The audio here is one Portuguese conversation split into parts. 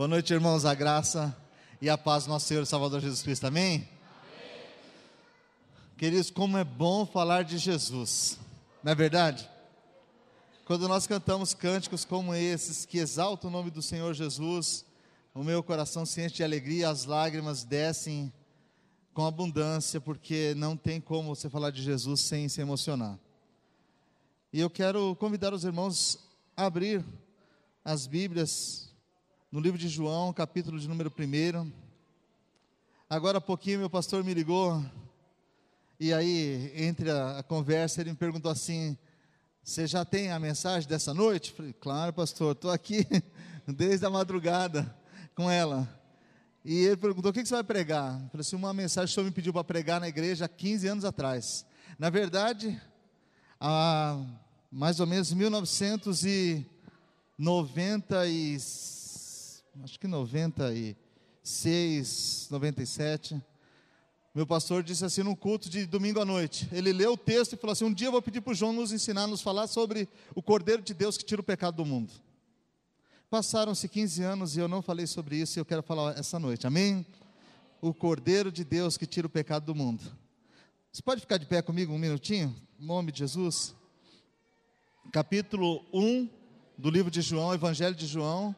Boa noite, irmãos, a graça e a paz do nosso Senhor e Salvador Jesus Cristo, amém? amém? Queridos, como é bom falar de Jesus, não é verdade? Quando nós cantamos cânticos como esses, que exaltam o nome do Senhor Jesus, o meu coração se enche de alegria, as lágrimas descem com abundância, porque não tem como você falar de Jesus sem se emocionar. E eu quero convidar os irmãos a abrir as Bíblias no livro de João, capítulo de número 1. Agora há pouquinho meu pastor me ligou, e aí, entre a, a conversa, ele me perguntou assim: Você já tem a mensagem dessa noite? Falei, claro, pastor, estou aqui desde a madrugada com ela. E ele perguntou: O que, que você vai pregar? Eu falei assim: Uma mensagem que o senhor me pediu para pregar na igreja há 15 anos atrás. Na verdade, há mais ou menos 1996 acho que 96, 97. Meu pastor disse assim num culto de domingo à noite. Ele leu o texto e falou assim: Um dia eu vou pedir para o João nos ensinar, nos falar sobre o Cordeiro de Deus que tira o pecado do mundo. Passaram-se 15 anos e eu não falei sobre isso e eu quero falar essa noite. Amém? O Cordeiro de Deus que tira o pecado do mundo. Você pode ficar de pé comigo um minutinho? Em nome de Jesus. Capítulo 1 do livro de João, Evangelho de João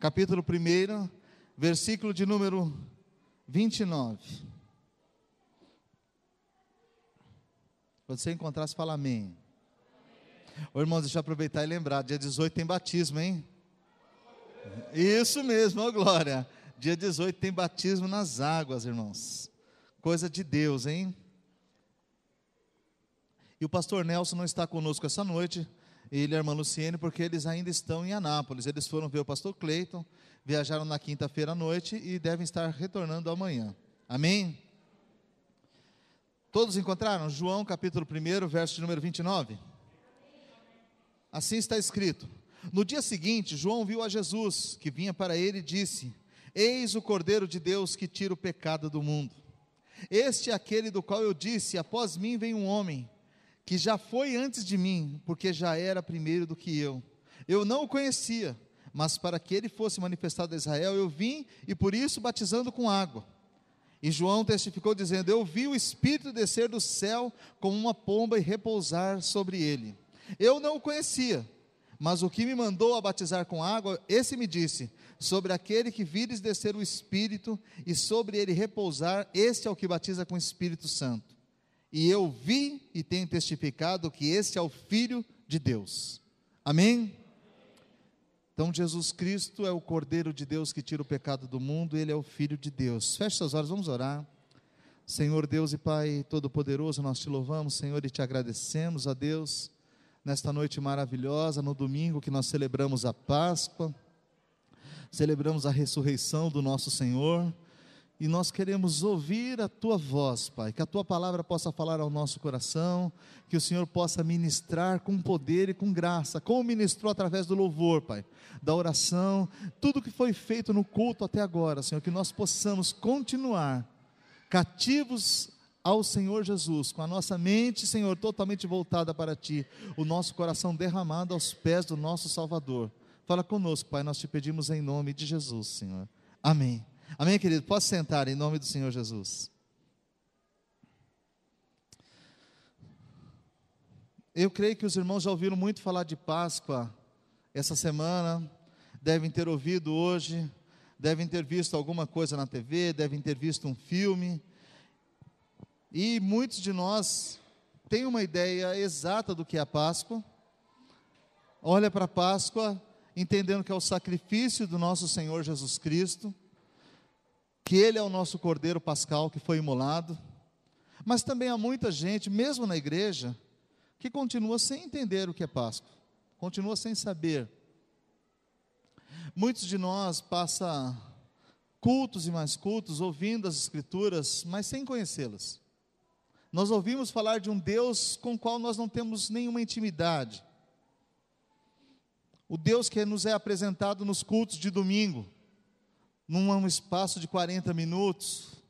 capítulo 1, versículo de número 29. Quando você encontrar, você fala amém. Ô irmãos, deixa eu aproveitar e lembrar: dia 18 tem batismo, hein? Isso mesmo, ó glória. Dia 18 tem batismo nas águas, irmãos. Coisa de Deus, hein? E o pastor Nelson não está conosco essa noite, ele e a irmã Luciene, porque eles ainda estão em Anápolis. Eles foram ver o pastor Cleiton, viajaram na quinta-feira à noite e devem estar retornando amanhã. Amém? Todos encontraram? João capítulo 1, verso número 29. Assim está escrito. No dia seguinte, João viu a Jesus, que vinha para ele e disse: Eis o Cordeiro de Deus que tira o pecado do mundo. Este é aquele do qual eu disse: Após mim vem um homem que já foi antes de mim, porque já era primeiro do que eu. Eu não o conhecia, mas para que ele fosse manifestado a Israel, eu vim e por isso batizando com água. E João testificou dizendo: Eu vi o Espírito descer do céu como uma pomba e repousar sobre ele. Eu não o conhecia, mas o que me mandou a batizar com água, esse me disse: Sobre aquele que vires descer o Espírito e sobre ele repousar, este é o que batiza com o Espírito Santo. E eu vi e tenho testificado que este é o Filho de Deus. Amém? Então, Jesus Cristo é o Cordeiro de Deus que tira o pecado do mundo, ele é o Filho de Deus. Feche suas olhos, vamos orar. Senhor Deus e Pai Todo-Poderoso, nós te louvamos, Senhor, e te agradecemos a Deus nesta noite maravilhosa, no domingo que nós celebramos a Páscoa, celebramos a ressurreição do nosso Senhor e nós queremos ouvir a tua voz, Pai, que a tua palavra possa falar ao nosso coração, que o Senhor possa ministrar com poder e com graça, como ministrou através do louvor, Pai, da oração, tudo que foi feito no culto até agora, Senhor, que nós possamos continuar cativos ao Senhor Jesus, com a nossa mente, Senhor, totalmente voltada para Ti, o nosso coração derramado aos pés do nosso Salvador. Fala conosco, Pai, nós te pedimos em nome de Jesus, Senhor. Amém. Amém, querido? Posso sentar em nome do Senhor Jesus. Eu creio que os irmãos já ouviram muito falar de Páscoa essa semana, devem ter ouvido hoje, devem ter visto alguma coisa na TV, devem ter visto um filme. E muitos de nós têm uma ideia exata do que é a Páscoa. Olha para a Páscoa, entendendo que é o sacrifício do nosso Senhor Jesus Cristo que Ele é o nosso Cordeiro Pascal que foi imolado, mas também há muita gente, mesmo na igreja, que continua sem entender o que é Páscoa, continua sem saber. Muitos de nós passam cultos e mais cultos ouvindo as Escrituras, mas sem conhecê-las. Nós ouvimos falar de um Deus com o qual nós não temos nenhuma intimidade. O Deus que nos é apresentado nos cultos de domingo num espaço de 40 minutos,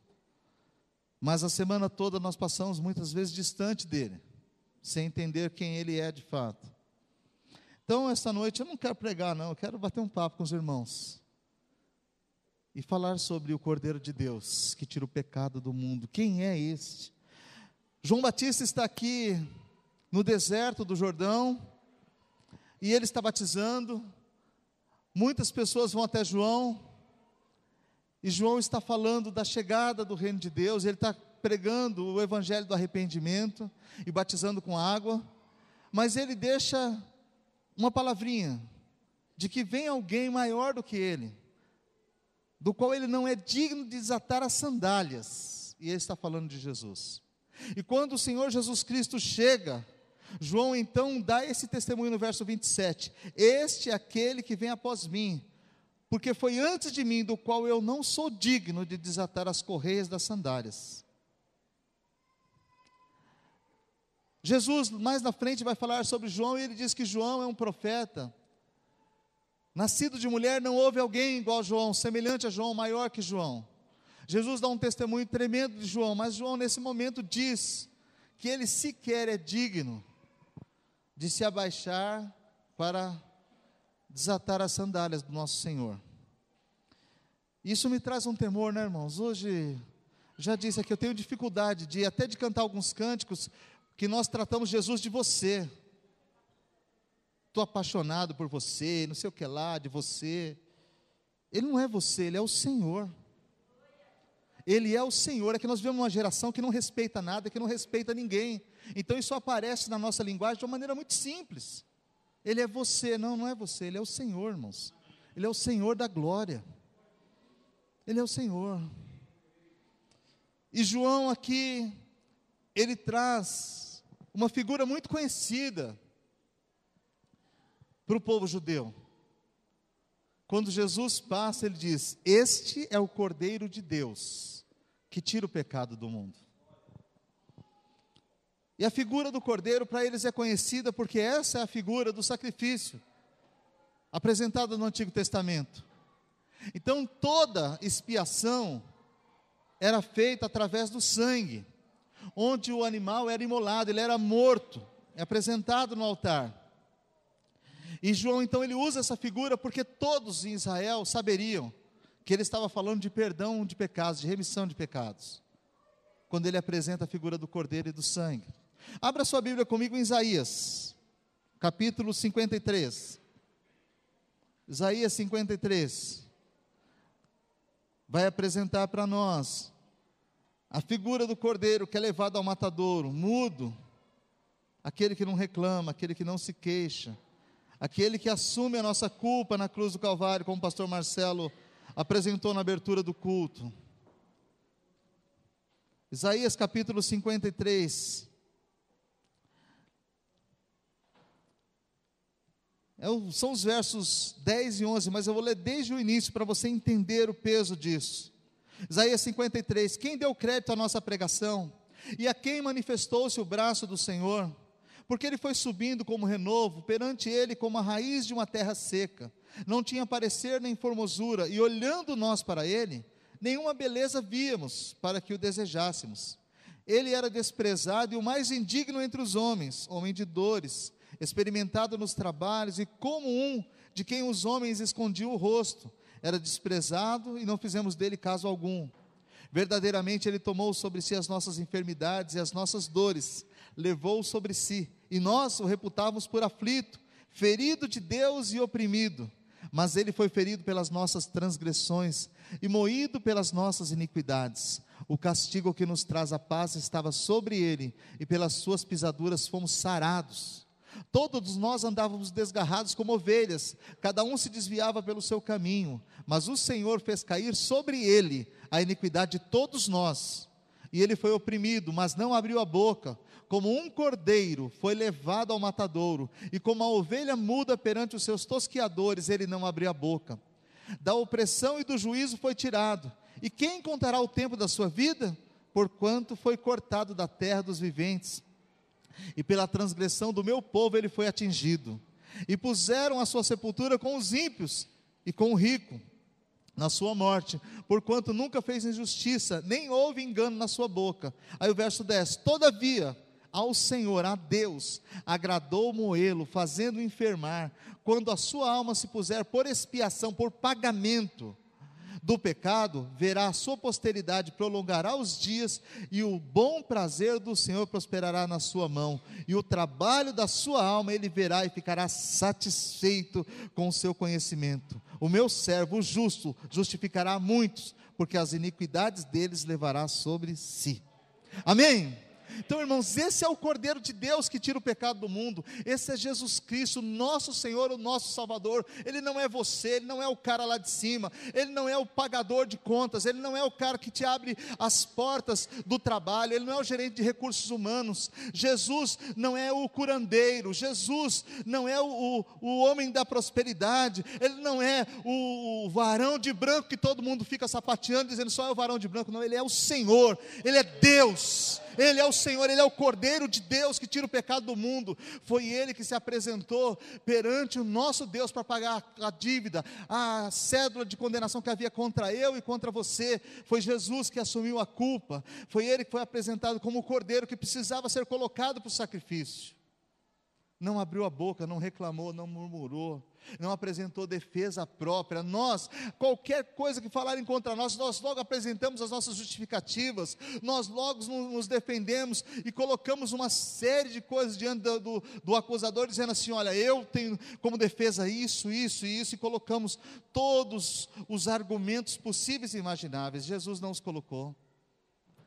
mas a semana toda nós passamos muitas vezes distante dele, sem entender quem ele é de fato. Então, esta noite eu não quero pregar, não, eu quero bater um papo com os irmãos. e falar sobre o Cordeiro de Deus que tira o pecado do mundo. Quem é este? João Batista está aqui no deserto do Jordão e ele está batizando. Muitas pessoas vão até João e João está falando da chegada do reino de Deus. Ele está pregando o evangelho do arrependimento e batizando com água, mas ele deixa uma palavrinha de que vem alguém maior do que ele, do qual ele não é digno de desatar as sandálias. E ele está falando de Jesus. E quando o Senhor Jesus Cristo chega, João então dá esse testemunho no verso 27. Este é aquele que vem após mim, porque foi antes de mim, do qual eu não sou digno de desatar as correias das sandálias. Jesus, mais na frente, vai falar sobre João e ele diz que João é um profeta. Nascido de mulher, não houve alguém igual a João, semelhante a João, maior que João. Jesus dá um testemunho tremendo de João, mas João, nesse momento, diz que ele sequer é digno de se abaixar para desatar as sandálias do nosso Senhor. Isso me traz um temor, né, irmãos? Hoje, já disse aqui, eu tenho dificuldade de até de cantar alguns cânticos que nós tratamos Jesus de você. Estou apaixonado por você, não sei o que lá, de você. Ele não é você, ele é o Senhor. Ele é o Senhor. É que nós vivemos uma geração que não respeita nada, que não respeita ninguém. Então isso aparece na nossa linguagem de uma maneira muito simples. Ele é você, não, não é você, ele é o Senhor, irmãos. Ele é o Senhor da glória. Ele é o Senhor. E João aqui, ele traz uma figura muito conhecida para o povo judeu. Quando Jesus passa, ele diz: Este é o Cordeiro de Deus que tira o pecado do mundo. E a figura do cordeiro para eles é conhecida porque essa é a figura do sacrifício apresentada no Antigo Testamento. Então toda expiação era feita através do sangue, onde o animal era imolado, ele era morto, é apresentado no altar. E João então ele usa essa figura porque todos em Israel saberiam que ele estava falando de perdão de pecados, de remissão de pecados, quando ele apresenta a figura do cordeiro e do sangue. Abra sua Bíblia comigo em Isaías, capítulo 53. Isaías 53 vai apresentar para nós a figura do cordeiro que é levado ao matadouro, mudo, aquele que não reclama, aquele que não se queixa, aquele que assume a nossa culpa na cruz do Calvário, como o pastor Marcelo apresentou na abertura do culto. Isaías capítulo 53. São os versos 10 e 11, mas eu vou ler desde o início para você entender o peso disso. Isaías 53: Quem deu crédito à nossa pregação? E a quem manifestou-se o braço do Senhor? Porque ele foi subindo como renovo, perante ele como a raiz de uma terra seca não tinha parecer nem formosura, e olhando nós para ele, nenhuma beleza víamos para que o desejássemos. Ele era desprezado e o mais indigno entre os homens, homem de dores, experimentado nos trabalhos e como um de quem os homens escondiam o rosto. Era desprezado e não fizemos dele caso algum. Verdadeiramente ele tomou sobre si as nossas enfermidades e as nossas dores, levou sobre si, e nós o reputávamos por aflito, ferido de Deus e oprimido mas ele foi ferido pelas nossas transgressões e moído pelas nossas iniquidades. O castigo que nos traz a paz estava sobre ele, e pelas suas pisaduras fomos sarados. Todos nós andávamos desgarrados como ovelhas, cada um se desviava pelo seu caminho, mas o Senhor fez cair sobre ele a iniquidade de todos nós. E ele foi oprimido, mas não abriu a boca como um cordeiro foi levado ao matadouro, e como a ovelha muda perante os seus tosquiadores, ele não abriu a boca. Da opressão e do juízo foi tirado. E quem contará o tempo da sua vida? Porquanto foi cortado da terra dos viventes. E pela transgressão do meu povo ele foi atingido. E puseram a sua sepultura com os ímpios e com o rico na sua morte, porquanto nunca fez injustiça, nem houve engano na sua boca. Aí o verso 10: Todavia, ao Senhor, a Deus, agradou moê-lo, fazendo enfermar, quando a sua alma se puser por expiação, por pagamento, do pecado, verá a sua posteridade, prolongará os dias, e o bom prazer do Senhor prosperará na sua mão, e o trabalho da sua alma ele verá e ficará satisfeito com o seu conhecimento. O meu servo, o justo, justificará muitos, porque as iniquidades deles levará sobre si. Amém? Então, irmãos, esse é o Cordeiro de Deus que tira o pecado do mundo. Esse é Jesus Cristo, nosso Senhor, o nosso Salvador. Ele não é você, ele não é o cara lá de cima, ele não é o pagador de contas, ele não é o cara que te abre as portas do trabalho, ele não é o gerente de recursos humanos. Jesus não é o curandeiro, Jesus não é o, o, o homem da prosperidade, ele não é o, o varão de branco que todo mundo fica sapateando, dizendo só é o varão de branco. Não, ele é o Senhor, ele é Deus. Ele é o Senhor, Ele é o Cordeiro de Deus que tira o pecado do mundo. Foi Ele que se apresentou perante o nosso Deus para pagar a dívida, a cédula de condenação que havia contra eu e contra você. Foi Jesus que assumiu a culpa. Foi Ele que foi apresentado como o Cordeiro que precisava ser colocado para o sacrifício. Não abriu a boca, não reclamou, não murmurou não apresentou defesa própria. Nós, qualquer coisa que falarem contra nós, nós logo apresentamos as nossas justificativas, nós logo nos defendemos e colocamos uma série de coisas diante do, do, do acusador, dizendo assim: olha, eu tenho como defesa isso, isso e isso, e colocamos todos os argumentos possíveis e imagináveis. Jesus não os colocou.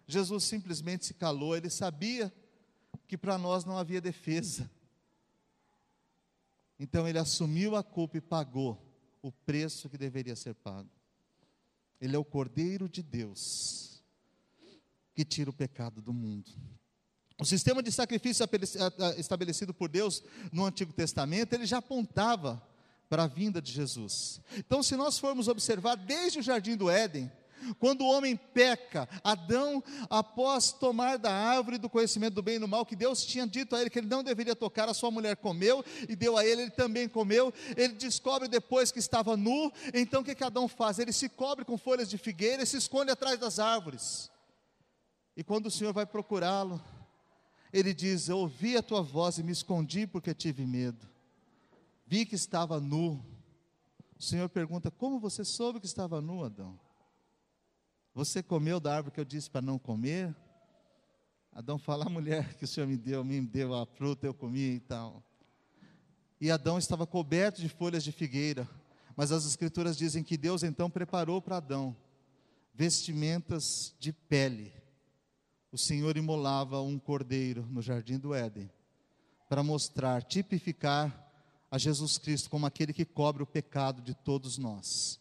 Jesus simplesmente se calou, ele sabia que para nós não havia defesa. Então ele assumiu a culpa e pagou o preço que deveria ser pago. Ele é o Cordeiro de Deus que tira o pecado do mundo. O sistema de sacrifício estabelecido por Deus no Antigo Testamento, ele já apontava para a vinda de Jesus. Então, se nós formos observar desde o jardim do Éden, quando o homem peca, Adão, após tomar da árvore do conhecimento do bem e do mal, que Deus tinha dito a ele que ele não deveria tocar, a sua mulher comeu e deu a ele, ele também comeu. Ele descobre depois que estava nu, então o que, que Adão faz? Ele se cobre com folhas de figueira e se esconde atrás das árvores. E quando o Senhor vai procurá-lo, ele diz: Eu ouvi a tua voz e me escondi porque tive medo. Vi que estava nu. O Senhor pergunta: Como você soube que estava nu, Adão? Você comeu da árvore que eu disse para não comer? Adão fala, a mulher que o Senhor me deu, me deu a fruta, eu comi e tal. E Adão estava coberto de folhas de figueira, mas as escrituras dizem que Deus então preparou para Adão vestimentas de pele. O Senhor imolava um cordeiro no jardim do Éden, para mostrar, tipificar a Jesus Cristo como aquele que cobre o pecado de todos nós.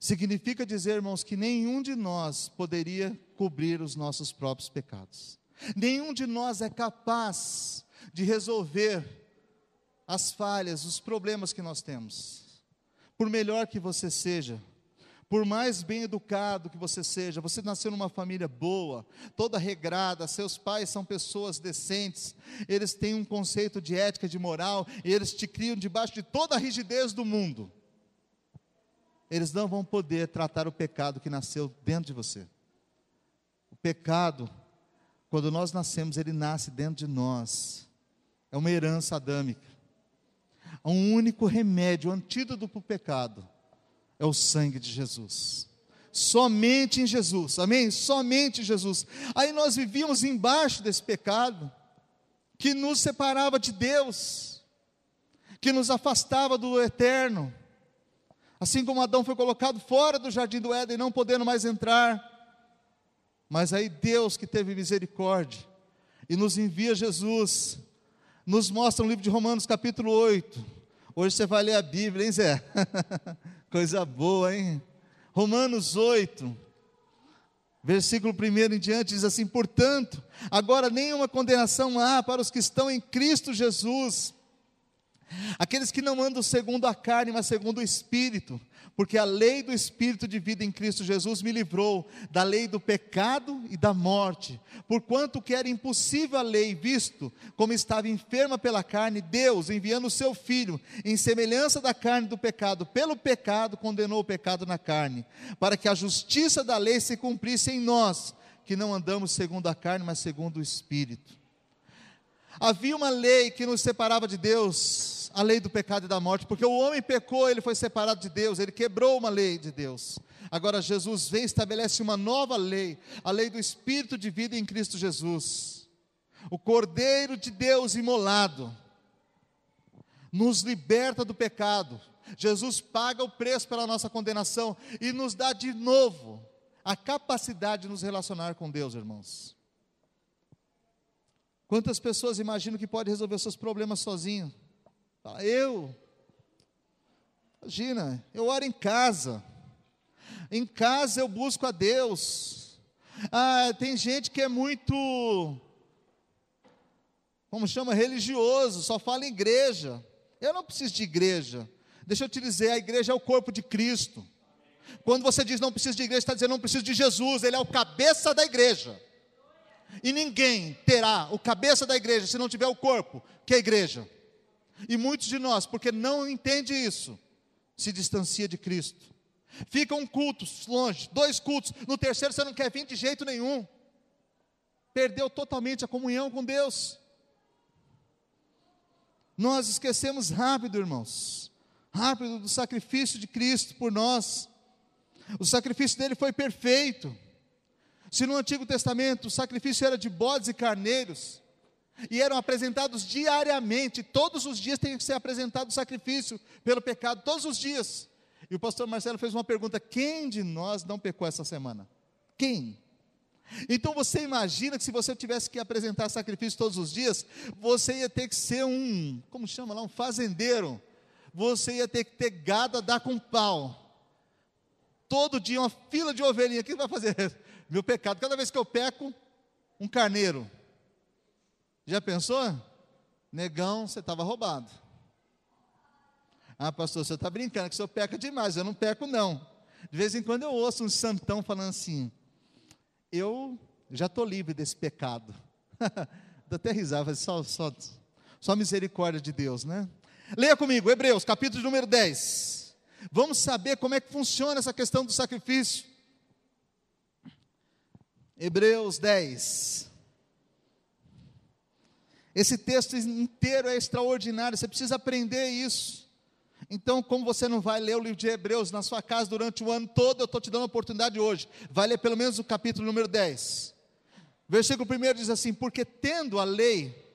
Significa dizer, irmãos, que nenhum de nós poderia cobrir os nossos próprios pecados. Nenhum de nós é capaz de resolver as falhas, os problemas que nós temos. Por melhor que você seja, por mais bem educado que você seja, você nasceu numa família boa, toda regrada, seus pais são pessoas decentes, eles têm um conceito de ética, de moral, e eles te criam debaixo de toda a rigidez do mundo eles não vão poder tratar o pecado que nasceu dentro de você. O pecado, quando nós nascemos, ele nasce dentro de nós. É uma herança adâmica. Um único remédio, um antídoto para o pecado, é o sangue de Jesus. Somente em Jesus, amém? Somente em Jesus. Aí nós vivíamos embaixo desse pecado, que nos separava de Deus, que nos afastava do eterno Assim como Adão foi colocado fora do jardim do Éden, não podendo mais entrar. Mas aí Deus, que teve misericórdia e nos envia Jesus, nos mostra no livro de Romanos, capítulo 8. Hoje você vai ler a Bíblia, hein, Zé? Coisa boa, hein? Romanos 8, versículo 1 em diante, diz assim: Portanto, agora nenhuma condenação há para os que estão em Cristo Jesus Aqueles que não andam segundo a carne, mas segundo o Espírito, porque a lei do Espírito de vida em Cristo Jesus me livrou da lei do pecado e da morte. Porquanto que era impossível a lei, visto como estava enferma pela carne, Deus, enviando o seu Filho, em semelhança da carne do pecado, pelo pecado condenou o pecado na carne, para que a justiça da lei se cumprisse em nós, que não andamos segundo a carne, mas segundo o Espírito. Havia uma lei que nos separava de Deus, a lei do pecado e da morte, porque o homem pecou, ele foi separado de Deus, ele quebrou uma lei de Deus. Agora Jesus vem e estabelece uma nova lei, a lei do Espírito de vida em Cristo Jesus. O Cordeiro de Deus imolado nos liberta do pecado. Jesus paga o preço pela nossa condenação e nos dá de novo a capacidade de nos relacionar com Deus, irmãos. Quantas pessoas imaginam que pode resolver seus problemas sozinho? Eu. Imagina, eu oro em casa. Em casa eu busco a Deus. Ah, tem gente que é muito, como chama, religioso, só fala em igreja. Eu não preciso de igreja. Deixa eu te dizer, a igreja é o corpo de Cristo. Quando você diz não preciso de igreja, está dizendo não preciso de Jesus, Ele é o cabeça da igreja. E ninguém terá o cabeça da igreja se não tiver o corpo, que é a igreja. E muitos de nós, porque não entende isso, se distancia de Cristo. Ficam cultos longe, dois cultos, no terceiro você não quer vir de jeito nenhum. Perdeu totalmente a comunhão com Deus. Nós esquecemos rápido, irmãos, rápido do sacrifício de Cristo por nós. O sacrifício dele foi perfeito. Se no Antigo Testamento o sacrifício era de bodes e carneiros, e eram apresentados diariamente, todos os dias tem que ser apresentado o sacrifício pelo pecado, todos os dias. E o pastor Marcelo fez uma pergunta: quem de nós não pecou essa semana? Quem? Então você imagina que se você tivesse que apresentar sacrifício todos os dias, você ia ter que ser um, como chama lá, um fazendeiro. Você ia ter que ter gado a dar com pau. Todo dia uma fila de ovelhinha. O que vai fazer? Meu pecado. Cada vez que eu peco, um carneiro. Já pensou? Negão, você estava roubado. Ah, pastor, você está brincando que o senhor peca demais. Eu não peco, não. De vez em quando eu ouço um santão falando assim: eu já estou livre desse pecado. Dá até risada, só, só, só misericórdia de Deus, né? Leia comigo, Hebreus, capítulo número 10. Vamos saber como é que funciona essa questão do sacrifício. Hebreus 10. Esse texto inteiro é extraordinário, você precisa aprender isso. Então, como você não vai ler o livro de Hebreus na sua casa durante o ano todo, eu estou te dando a oportunidade hoje. Vai ler pelo menos o capítulo número 10. Versículo 1 diz assim: Porque tendo a lei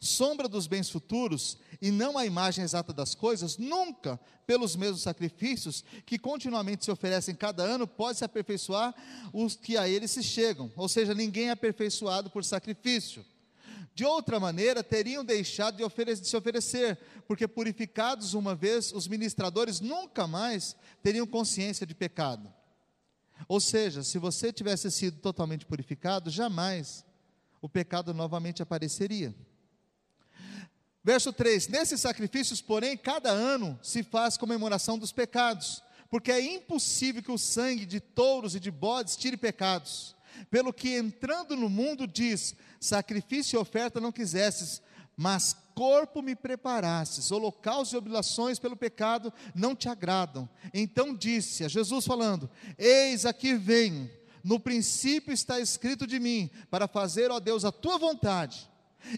sombra dos bens futuros, e não a imagem exata das coisas, nunca, pelos mesmos sacrifícios que continuamente se oferecem cada ano, pode se aperfeiçoar os que a eles se chegam. Ou seja, ninguém é aperfeiçoado por sacrifício. De outra maneira, teriam deixado de, oferecer, de se oferecer, porque purificados uma vez, os ministradores nunca mais teriam consciência de pecado. Ou seja, se você tivesse sido totalmente purificado, jamais o pecado novamente apareceria. Verso 3: Nesses sacrifícios, porém, cada ano se faz comemoração dos pecados, porque é impossível que o sangue de touros e de bodes tire pecados. Pelo que entrando no mundo diz: sacrifício e oferta não quisesses, mas corpo me preparastes, holocaustos e oblações pelo pecado não te agradam. Então disse a Jesus falando: Eis aqui venho, no princípio está escrito de mim, para fazer, ó Deus, a tua vontade.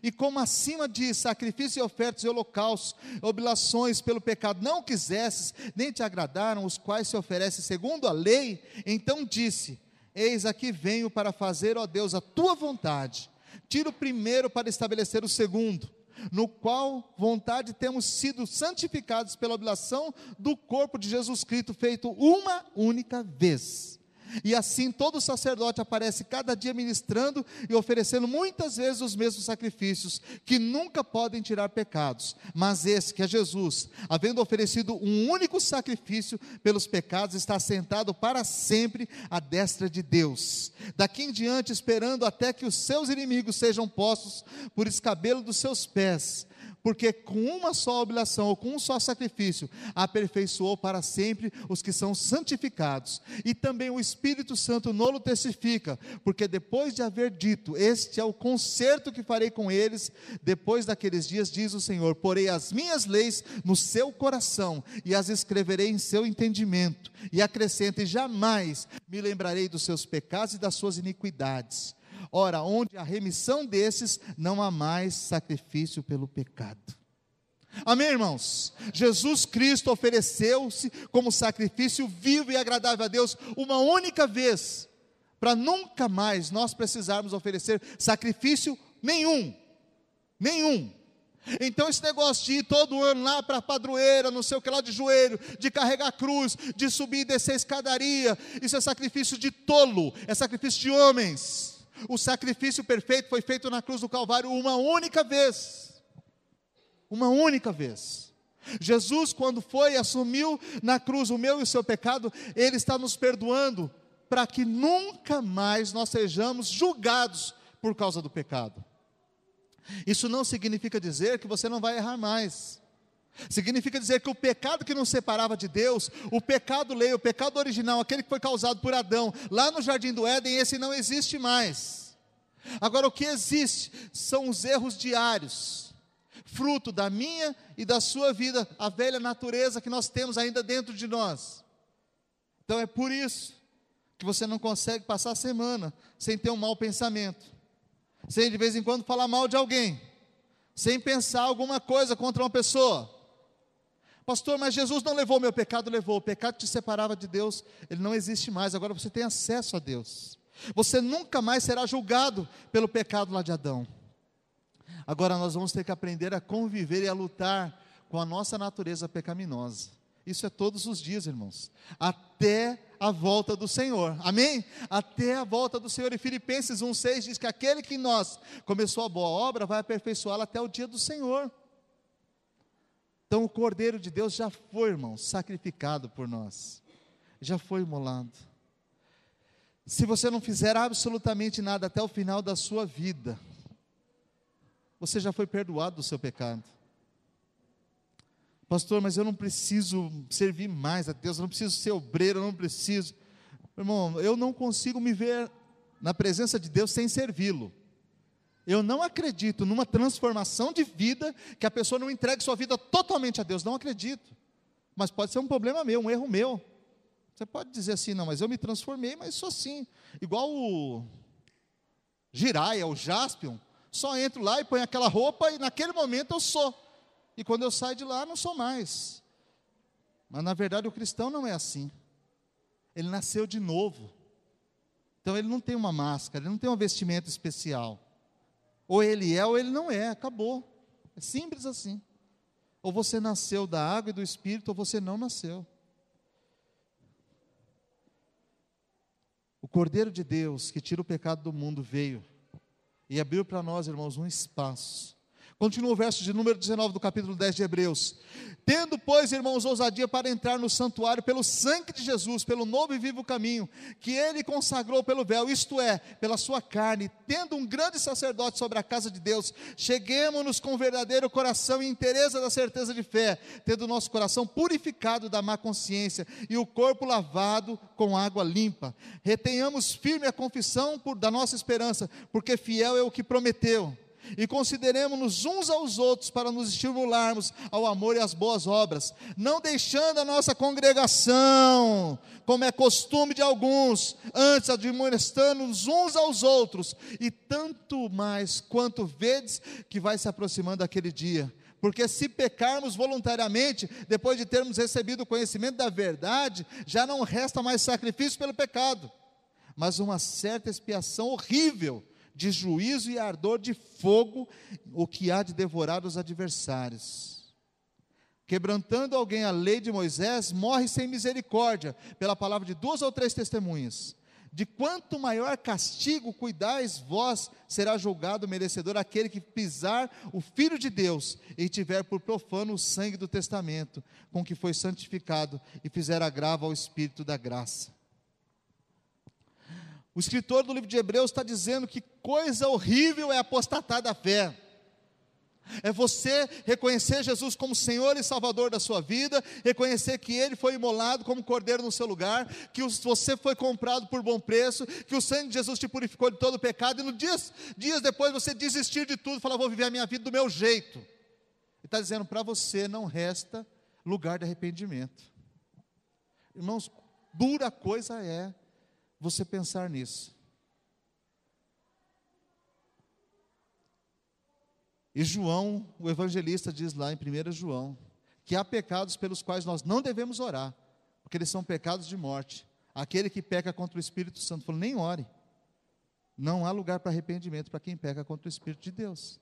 E como acima diz, sacrifício e ofertas e holocaustos, oblações pelo pecado não quisesses, nem te agradaram, os quais se oferecem segundo a lei, então disse: Eis aqui venho para fazer, ó Deus, a tua vontade. Tiro o primeiro para estabelecer o segundo, no qual vontade temos sido santificados pela oblação do corpo de Jesus Cristo, feito uma única vez. E assim todo sacerdote aparece cada dia ministrando e oferecendo muitas vezes os mesmos sacrifícios, que nunca podem tirar pecados. Mas esse que é Jesus, havendo oferecido um único sacrifício pelos pecados, está sentado para sempre à destra de Deus. Daqui em diante, esperando até que os seus inimigos sejam postos por escabelo dos seus pés porque com uma só oblação ou com um só sacrifício aperfeiçoou para sempre os que são santificados. E também o Espírito Santo nolo testifica, porque depois de haver dito: Este é o concerto que farei com eles, depois daqueles dias, diz o Senhor: Porei as minhas leis no seu coração e as escreverei em seu entendimento. E acrescenta: E jamais me lembrarei dos seus pecados e das suas iniquidades. Ora, onde a remissão desses, não há mais sacrifício pelo pecado. Amém, irmãos? Jesus Cristo ofereceu-se como sacrifício vivo e agradável a Deus uma única vez, para nunca mais nós precisarmos oferecer sacrifício nenhum. Nenhum. Então, esse negócio de ir todo ano lá para a padroeira, não sei o que lá de joelho, de carregar cruz, de subir e descer escadaria, isso é sacrifício de tolo, é sacrifício de homens. O sacrifício perfeito foi feito na cruz do Calvário uma única vez. Uma única vez. Jesus, quando foi assumiu na cruz o meu e o seu pecado, Ele está nos perdoando para que nunca mais nós sejamos julgados por causa do pecado. Isso não significa dizer que você não vai errar mais. Significa dizer que o pecado que nos separava de Deus, o pecado lei, o pecado original, aquele que foi causado por Adão, lá no jardim do Éden, esse não existe mais. Agora, o que existe são os erros diários, fruto da minha e da sua vida, a velha natureza que nós temos ainda dentro de nós. Então é por isso que você não consegue passar a semana sem ter um mau pensamento sem de vez em quando falar mal de alguém, sem pensar alguma coisa contra uma pessoa. Pastor, mas Jesus não levou meu pecado, levou. O pecado te separava de Deus, ele não existe mais. Agora você tem acesso a Deus. Você nunca mais será julgado pelo pecado lá de Adão. Agora nós vamos ter que aprender a conviver e a lutar com a nossa natureza pecaminosa. Isso é todos os dias, irmãos, até a volta do Senhor. Amém? Até a volta do Senhor. E Filipenses 1:6 diz que aquele que nós começou a boa obra vai aperfeiçoá-la até o dia do Senhor. Então o Cordeiro de Deus já foi, irmãos, sacrificado por nós. Já foi imolado. Se você não fizer absolutamente nada até o final da sua vida, você já foi perdoado do seu pecado. Pastor, mas eu não preciso servir mais a Deus, eu não preciso ser obreiro, eu não preciso. Irmão, eu não consigo me ver na presença de Deus sem servi-lo. Eu não acredito numa transformação de vida que a pessoa não entregue sua vida totalmente a Deus. Não acredito. Mas pode ser um problema meu, um erro meu. Você pode dizer assim, não, mas eu me transformei, mas sou assim. Igual o Giraia, o Jaspion. Só entro lá e ponho aquela roupa e naquele momento eu sou e quando eu saio de lá, não sou mais. Mas na verdade o cristão não é assim. Ele nasceu de novo. Então ele não tem uma máscara, ele não tem um vestimento especial. Ou ele é ou ele não é, acabou. É simples assim. Ou você nasceu da água e do espírito, ou você não nasceu. O Cordeiro de Deus, que tira o pecado do mundo, veio e abriu para nós, irmãos, um espaço Continua o verso de número 19 do capítulo 10 de Hebreus. Tendo, pois, irmãos, ousadia para entrar no santuário pelo sangue de Jesus, pelo novo e vivo caminho, que ele consagrou pelo véu, isto é, pela sua carne, tendo um grande sacerdote sobre a casa de Deus, cheguemos-nos com verdadeiro coração e interesse da certeza de fé, tendo o nosso coração purificado da má consciência e o corpo lavado com água limpa. Retenhamos firme a confissão por, da nossa esperança, porque fiel é o que prometeu e consideremos-nos uns aos outros para nos estimularmos ao amor e às boas obras, não deixando a nossa congregação, como é costume de alguns, antes admoestando-nos uns aos outros, e tanto mais quanto vedes que vai se aproximando aquele dia. Porque se pecarmos voluntariamente, depois de termos recebido o conhecimento da verdade, já não resta mais sacrifício pelo pecado, mas uma certa expiação horrível de juízo e ardor de fogo, o que há de devorar os adversários. Quebrantando alguém a lei de Moisés, morre sem misericórdia, pela palavra de duas ou três testemunhas. De quanto maior castigo cuidais vós, será julgado merecedor aquele que pisar o Filho de Deus e tiver por profano o sangue do testamento, com que foi santificado e fizer agravo ao Espírito da graça. O escritor do livro de Hebreus está dizendo que coisa horrível é apostatar da fé. É você reconhecer Jesus como Senhor e Salvador da sua vida, reconhecer que Ele foi imolado como cordeiro no seu lugar, que você foi comprado por bom preço, que o sangue de Jesus te purificou de todo o pecado, e no dias, dias depois você desistir de tudo falar, vou viver a minha vida do meu jeito. Ele está dizendo, para você não resta lugar de arrependimento. Irmãos, dura coisa é você pensar nisso. E João, o evangelista, diz lá em 1 João, que há pecados pelos quais nós não devemos orar, porque eles são pecados de morte. Aquele que peca contra o Espírito Santo falou: nem ore. Não há lugar para arrependimento para quem peca contra o Espírito de Deus.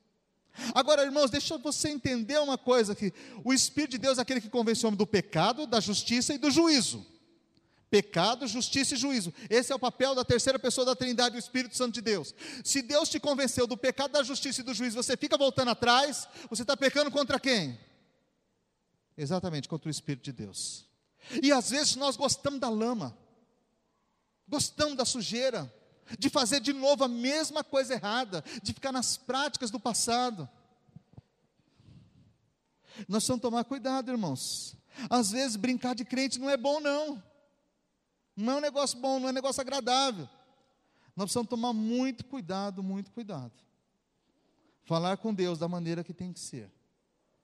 Agora, irmãos, deixa você entender uma coisa que O Espírito de Deus é aquele que convence o homem do pecado, da justiça e do juízo. Pecado, justiça e juízo. Esse é o papel da terceira pessoa da Trindade, o Espírito Santo de Deus. Se Deus te convenceu do pecado, da justiça e do juízo, você fica voltando atrás, você está pecando contra quem? Exatamente, contra o Espírito de Deus. E às vezes nós gostamos da lama, gostamos da sujeira, de fazer de novo a mesma coisa errada, de ficar nas práticas do passado. Nós precisamos tomar cuidado, irmãos. Às vezes brincar de crente não é bom, não. Não é um negócio bom, não é um negócio agradável. Nós precisamos tomar muito cuidado, muito cuidado. Falar com Deus da maneira que tem que ser.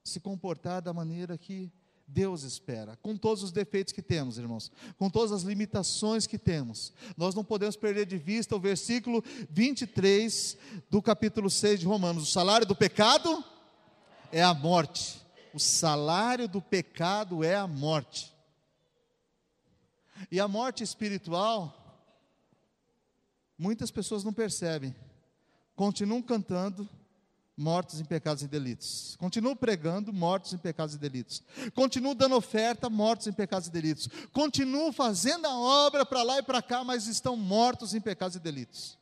Se comportar da maneira que Deus espera, com todos os defeitos que temos, irmãos, com todas as limitações que temos. Nós não podemos perder de vista o versículo 23 do capítulo 6 de Romanos: o salário do pecado é a morte. O salário do pecado é a morte. E a morte espiritual, muitas pessoas não percebem, continuam cantando, mortos em pecados e delitos. Continuo pregando, mortos em pecados e delitos. Continuo dando oferta, mortos em pecados e delitos. Continuo fazendo a obra para lá e para cá, mas estão mortos em pecados e delitos.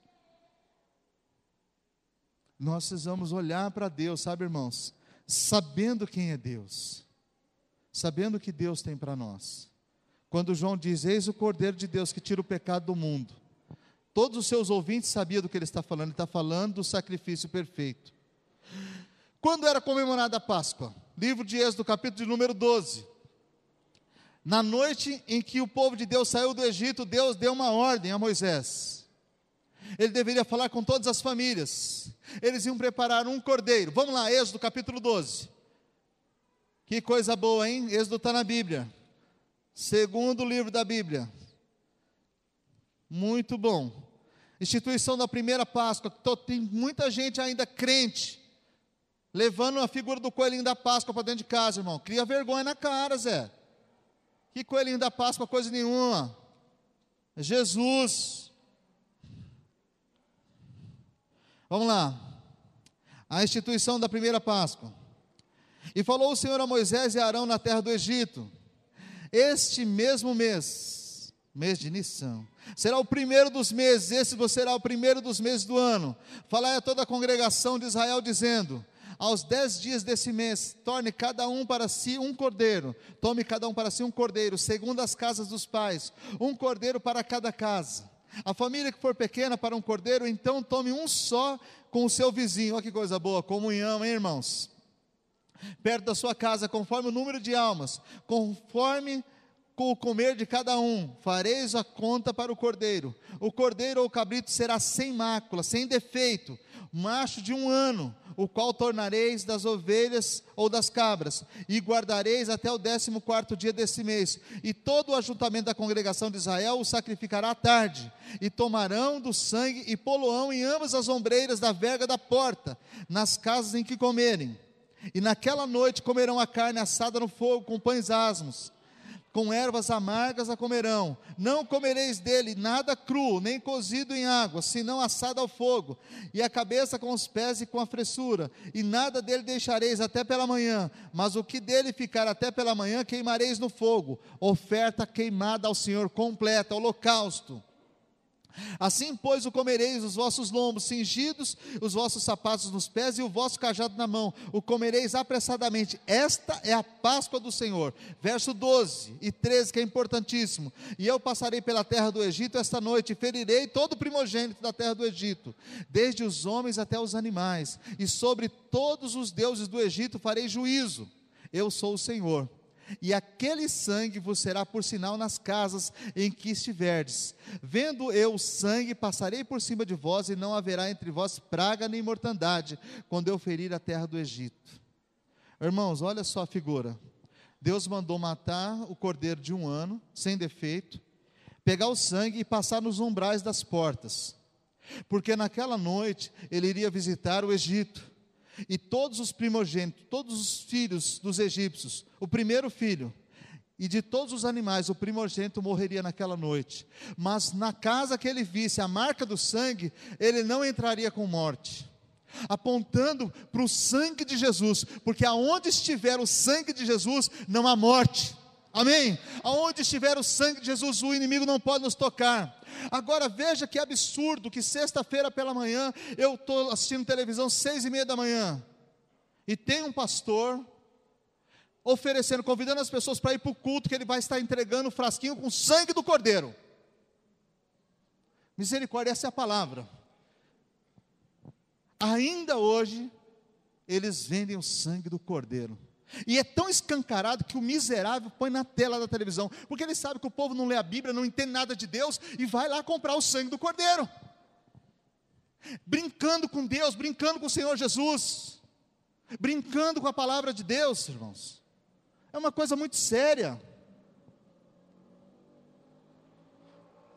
Nós precisamos olhar para Deus, sabe, irmãos? Sabendo quem é Deus. Sabendo o que Deus tem para nós. Quando João diz: Eis o Cordeiro de Deus que tira o pecado do mundo. Todos os seus ouvintes sabiam do que ele está falando, ele está falando do sacrifício perfeito. Quando era comemorada a Páscoa? Livro de Êxodo, capítulo de número 12. Na noite em que o povo de Deus saiu do Egito, Deus deu uma ordem a Moisés. Ele deveria falar com todas as famílias. Eles iam preparar um cordeiro. Vamos lá, Êxodo capítulo 12. Que coisa boa, hein? Êxodo está na Bíblia. Segundo livro da Bíblia. Muito bom. Instituição da primeira Páscoa. Tem muita gente ainda crente levando a figura do coelhinho da Páscoa para dentro de casa, irmão. Cria vergonha na cara, Zé. Que coelhinho da Páscoa, coisa nenhuma. Jesus. Vamos lá. A instituição da primeira Páscoa. E falou o Senhor a Moisés e a Arão na terra do Egito: Este mesmo mês, mês de Nissan, será o primeiro dos meses, esse será o primeiro dos meses do ano. Falai a toda a congregação de Israel, dizendo: aos dez dias desse mês, torne cada um para si um cordeiro, tome cada um para si um cordeiro, segundo as casas dos pais, um cordeiro para cada casa. A família que for pequena para um cordeiro, então tome um só com o seu vizinho. Olha que coisa boa, comunhão, hein, irmãos? Perto da sua casa, conforme o número de almas, conforme com o comer de cada um, fareis a conta para o cordeiro. O cordeiro ou o cabrito será sem mácula, sem defeito, macho de um ano, o qual tornareis das ovelhas ou das cabras, e guardareis até o décimo quarto dia desse mês. E todo o ajuntamento da congregação de Israel o sacrificará à tarde, e tomarão do sangue e poloão em ambas as ombreiras da verga da porta, nas casas em que comerem. E naquela noite comerão a carne assada no fogo com pães asmos com ervas amargas a comerão. Não comereis dele nada cru, nem cozido em água, senão assado ao fogo, e a cabeça com os pés e com a fressura. E nada dele deixareis até pela manhã, mas o que dele ficar até pela manhã queimareis no fogo. Oferta queimada ao Senhor completa, holocausto. Assim, pois, o comereis os vossos lombos cingidos, os vossos sapatos nos pés e o vosso cajado na mão. O comereis apressadamente. Esta é a Páscoa do Senhor. Verso 12 e 13, que é importantíssimo. E eu passarei pela terra do Egito esta noite e ferirei todo o primogênito da terra do Egito, desde os homens até os animais, e sobre todos os deuses do Egito farei juízo. Eu sou o Senhor e aquele sangue vos será por sinal nas casas em que estiverdes. Vendo eu o sangue, passarei por cima de vós, e não haverá entre vós praga nem mortandade, quando eu ferir a terra do Egito. Irmãos, olha só a figura. Deus mandou matar o cordeiro de um ano, sem defeito, pegar o sangue e passar nos umbrais das portas, porque naquela noite ele iria visitar o Egito E todos os primogênitos, todos os filhos dos egípcios, o primeiro filho, e de todos os animais, o primogênito morreria naquela noite. Mas na casa que ele visse a marca do sangue, ele não entraria com morte. Apontando para o sangue de Jesus, porque aonde estiver o sangue de Jesus, não há morte. Amém? Aonde estiver o sangue de Jesus, o inimigo não pode nos tocar. Agora veja que absurdo que sexta-feira pela manhã eu estou assistindo televisão seis e meia da manhã e tem um pastor oferecendo, convidando as pessoas para ir para o culto que ele vai estar entregando o frasquinho com sangue do cordeiro. Misericórdia, essa é a palavra. Ainda hoje eles vendem o sangue do cordeiro. E é tão escancarado que o miserável põe na tela da televisão, porque ele sabe que o povo não lê a Bíblia, não entende nada de Deus e vai lá comprar o sangue do Cordeiro. Brincando com Deus, brincando com o Senhor Jesus, brincando com a palavra de Deus, irmãos. É uma coisa muito séria.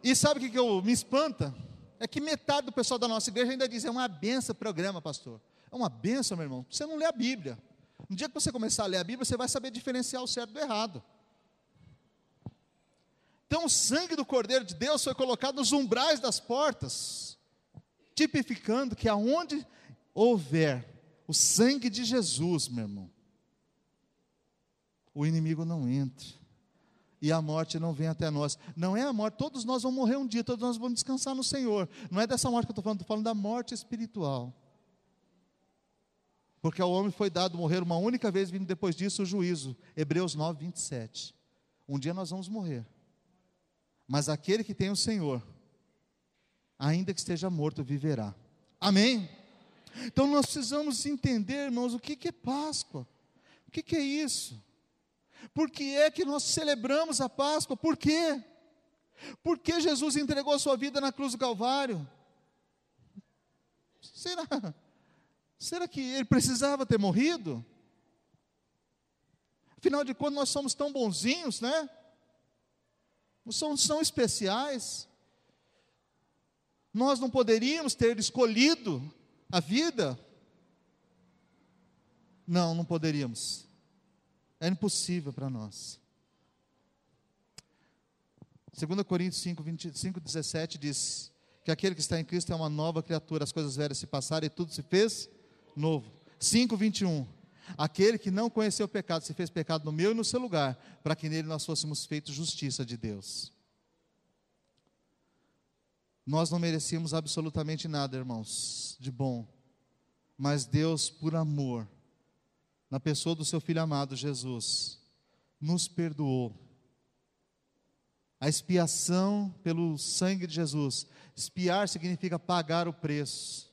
E sabe o que, eu, me espanta? É que metade do pessoal da nossa igreja ainda diz: é uma benção programa, pastor. É uma benção, meu irmão. Você não lê a Bíblia. No dia que você começar a ler a Bíblia, você vai saber diferenciar o certo do errado. Então, o sangue do Cordeiro de Deus foi colocado nos umbrais das portas, tipificando que aonde houver o sangue de Jesus, meu irmão, o inimigo não entra. E a morte não vem até nós. Não é a morte, todos nós vamos morrer um dia, todos nós vamos descansar no Senhor. Não é dessa morte que eu estou falando, estou falando da morte espiritual. Porque ao homem foi dado morrer uma única vez, vindo depois disso o juízo. Hebreus 9, 27. Um dia nós vamos morrer. Mas aquele que tem o Senhor, ainda que esteja morto, viverá. Amém? Então nós precisamos entender, irmãos, o que, é Páscoa. O que, que é isso? Por que é que nós celebramos a Páscoa? Por quê? Por que Jesus entregou a sua vida na cruz do Calvário? Será? Será que ele precisava ter morrido? Afinal de contas, nós somos tão bonzinhos, né? Nós somos tão especiais. Nós não poderíamos ter escolhido a vida? Não, não poderíamos. É impossível para nós. 2 Coríntios 5, 25, 17 diz que aquele que está em Cristo é uma nova criatura, as coisas velhas se passaram e tudo se fez novo. 5, 21. Aquele que não conheceu o pecado se fez pecado no meu e no seu lugar, para que nele nós fôssemos feitos justiça de Deus. Nós não merecíamos absolutamente nada, irmãos, de bom, mas Deus, por amor, na pessoa do seu filho amado Jesus, nos perdoou. A expiação pelo sangue de Jesus. Expiar significa pagar o preço.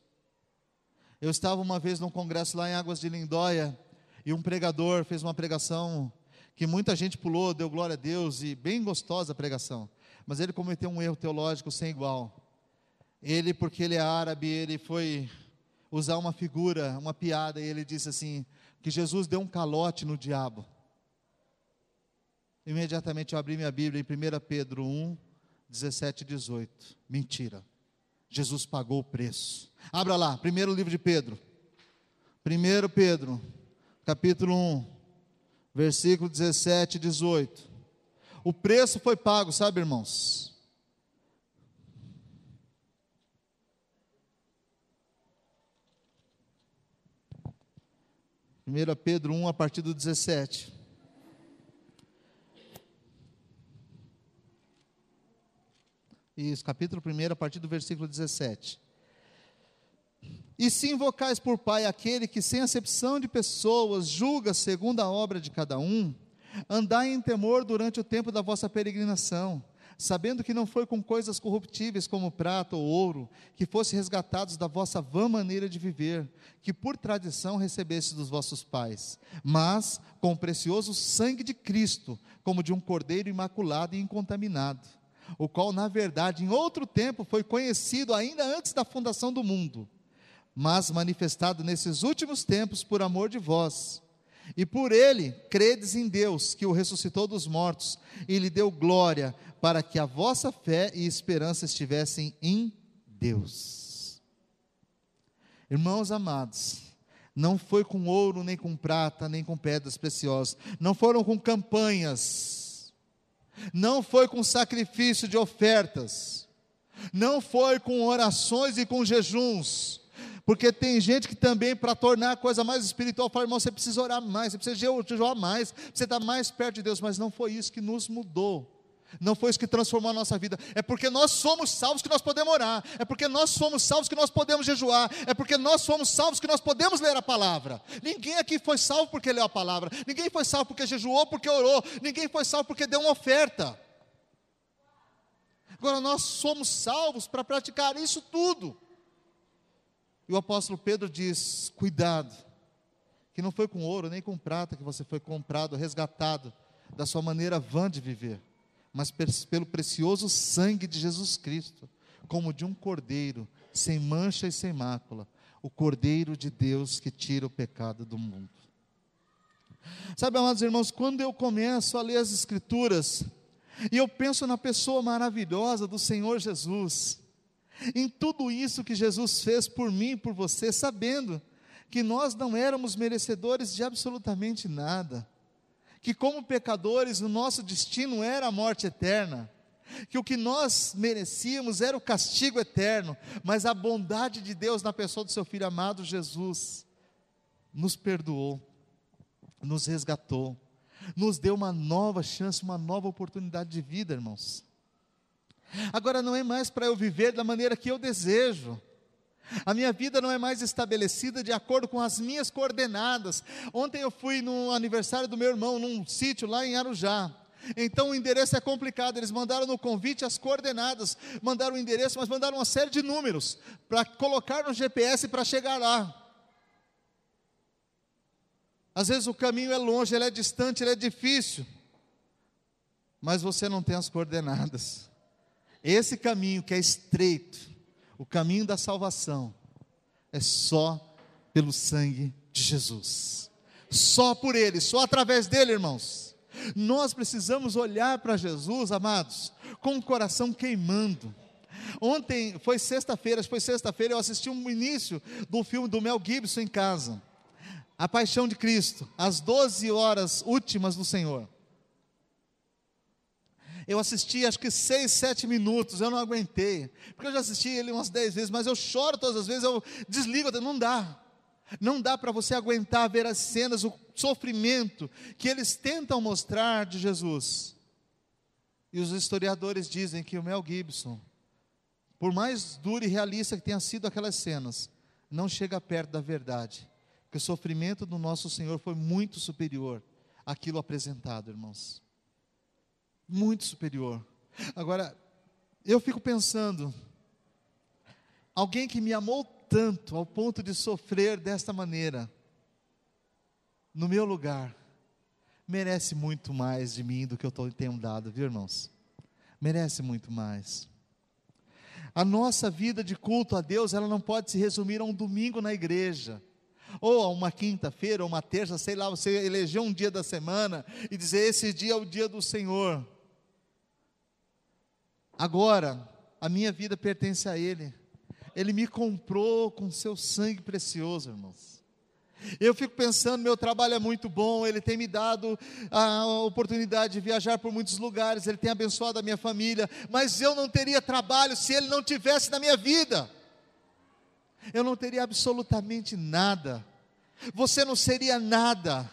Eu estava uma vez num congresso lá em Águas de Lindóia e um pregador fez uma pregação que muita gente pulou, deu glória a Deus e bem gostosa a pregação. Mas ele cometeu um erro teológico sem igual. Ele, porque ele é árabe, ele foi usar uma figura, uma piada, e ele disse assim: que Jesus deu um calote no diabo. Imediatamente eu abri minha Bíblia em 1 Pedro 1, 17 e 18. Mentira. Jesus pagou o preço. Abra lá, primeiro livro de Pedro. 1 Pedro, capítulo 1, versículo 17 e 18. O preço foi pago, sabe, irmãos? Primeira Pedro 1, a partir do 17. Isso, capítulo 1, a partir do versículo 17. E se invocais por Pai aquele que, sem acepção de pessoas, julga segundo a obra de cada um, andai em temor durante o tempo da vossa peregrinação, sabendo que não foi com coisas corruptíveis como prata ou ouro, que fosse resgatados da vossa vã maneira de viver, que por tradição recebestes dos vossos pais, mas com o precioso sangue de Cristo, como de um cordeiro imaculado e incontaminado o qual, na verdade, em outro tempo foi conhecido ainda antes da fundação do mundo, mas manifestado nesses últimos tempos por amor de vós. E por ele credes em Deus, que o ressuscitou dos mortos e lhe deu glória, para que a vossa fé e esperança estivessem em Deus. Irmãos amados, Não foi com ouro, nem com prata, nem com pedras preciosas. Não foram com campanhas. Não foi com sacrifício de ofertas. Não foi com orações e com jejuns. Porque tem gente que também, para tornar a coisa mais espiritual, fala, irmão, você precisa orar mais, você precisa jejuar mais, você está mais perto de Deus. Mas não foi isso que nos mudou. Não foi isso que transformou a nossa vida. É porque nós somos salvos que nós podemos orar. É porque nós somos salvos que nós podemos jejuar. É porque nós somos salvos que nós podemos ler a palavra. Ninguém aqui foi salvo porque leu a palavra. Ninguém foi salvo porque jejuou, porque orou. Ninguém foi salvo porque deu uma oferta. Agora nós somos salvos para praticar isso tudo. E o apóstolo Pedro diz: cuidado, que não foi com ouro nem com prata que você foi comprado, resgatado da sua maneira vã de viver mas pelo precioso sangue de Jesus Cristo, como de um cordeiro, sem mancha e sem mácula, o cordeiro de Deus que tira o pecado do mundo. Sabe, amados irmãos, quando eu começo a ler as Escrituras, e eu penso na pessoa maravilhosa do Senhor Jesus, em tudo isso que Jesus fez por mim e por você, sabendo que nós não éramos merecedores de absolutamente nada, que, como pecadores, o nosso destino era a morte eterna, que o que nós merecíamos era o castigo eterno, mas a bondade de Deus na pessoa do seu Filho amado Jesus nos perdoou, nos resgatou, nos deu uma nova chance, uma nova oportunidade de vida, irmãos. Agora não é mais para eu viver da maneira que eu desejo, a minha vida não é mais estabelecida de acordo com as minhas coordenadas. Ontem eu fui no aniversário do meu irmão, num sítio lá em Arujá. Então o endereço é complicado. Eles mandaram no convite as coordenadas, mandaram o endereço, mas mandaram uma série de números para colocar no GPS para chegar lá. Às vezes o caminho é longe, ele é distante, ele é difícil, mas você não tem as coordenadas. Esse caminho que é estreito, o caminho da salvação é só pelo sangue de Jesus. Só por ele, só através dele, irmãos. Nós precisamos olhar para Jesus, amados, com o coração queimando. Ontem foi sexta-feira, foi sexta-feira, eu assisti um início do filme do Mel Gibson em casa. A Paixão de Cristo, as 12 horas últimas do Senhor. Eu assisti acho que seis, sete minutos, eu não aguentei. Porque eu já assisti ele umas dez vezes, mas eu choro todas as vezes, eu desligo, não dá. Não dá para você aguentar ver as cenas, o sofrimento que eles tentam mostrar de Jesus. E os historiadores dizem que o Mel Gibson, por mais duro e realista que tenha sido aquelas cenas, não chega perto da verdade. Que o sofrimento do nosso Senhor foi muito superior àquilo apresentado, irmãos muito superior. Agora, eu fico pensando, alguém que me amou tanto ao ponto de sofrer desta maneira, no meu lugar, merece muito mais de mim do que eu tenho dado, viu irmãos? Merece muito mais. A nossa vida de culto a Deus, ela não pode se resumir a um domingo na igreja ou a uma quinta-feira, ou uma terça, sei lá, você elegeu um dia da semana e dizer: esse dia é o dia do Senhor. Agora, a minha vida pertence a Ele. Ele me comprou com seu sangue precioso, irmãos. Eu fico pensando, meu trabalho é muito bom, Ele tem me dado a oportunidade de viajar por muitos lugares, Ele tem abençoado a minha família, mas eu não teria trabalho se Ele não tivesse na minha vida. Eu não teria absolutamente nada. Você não seria nada.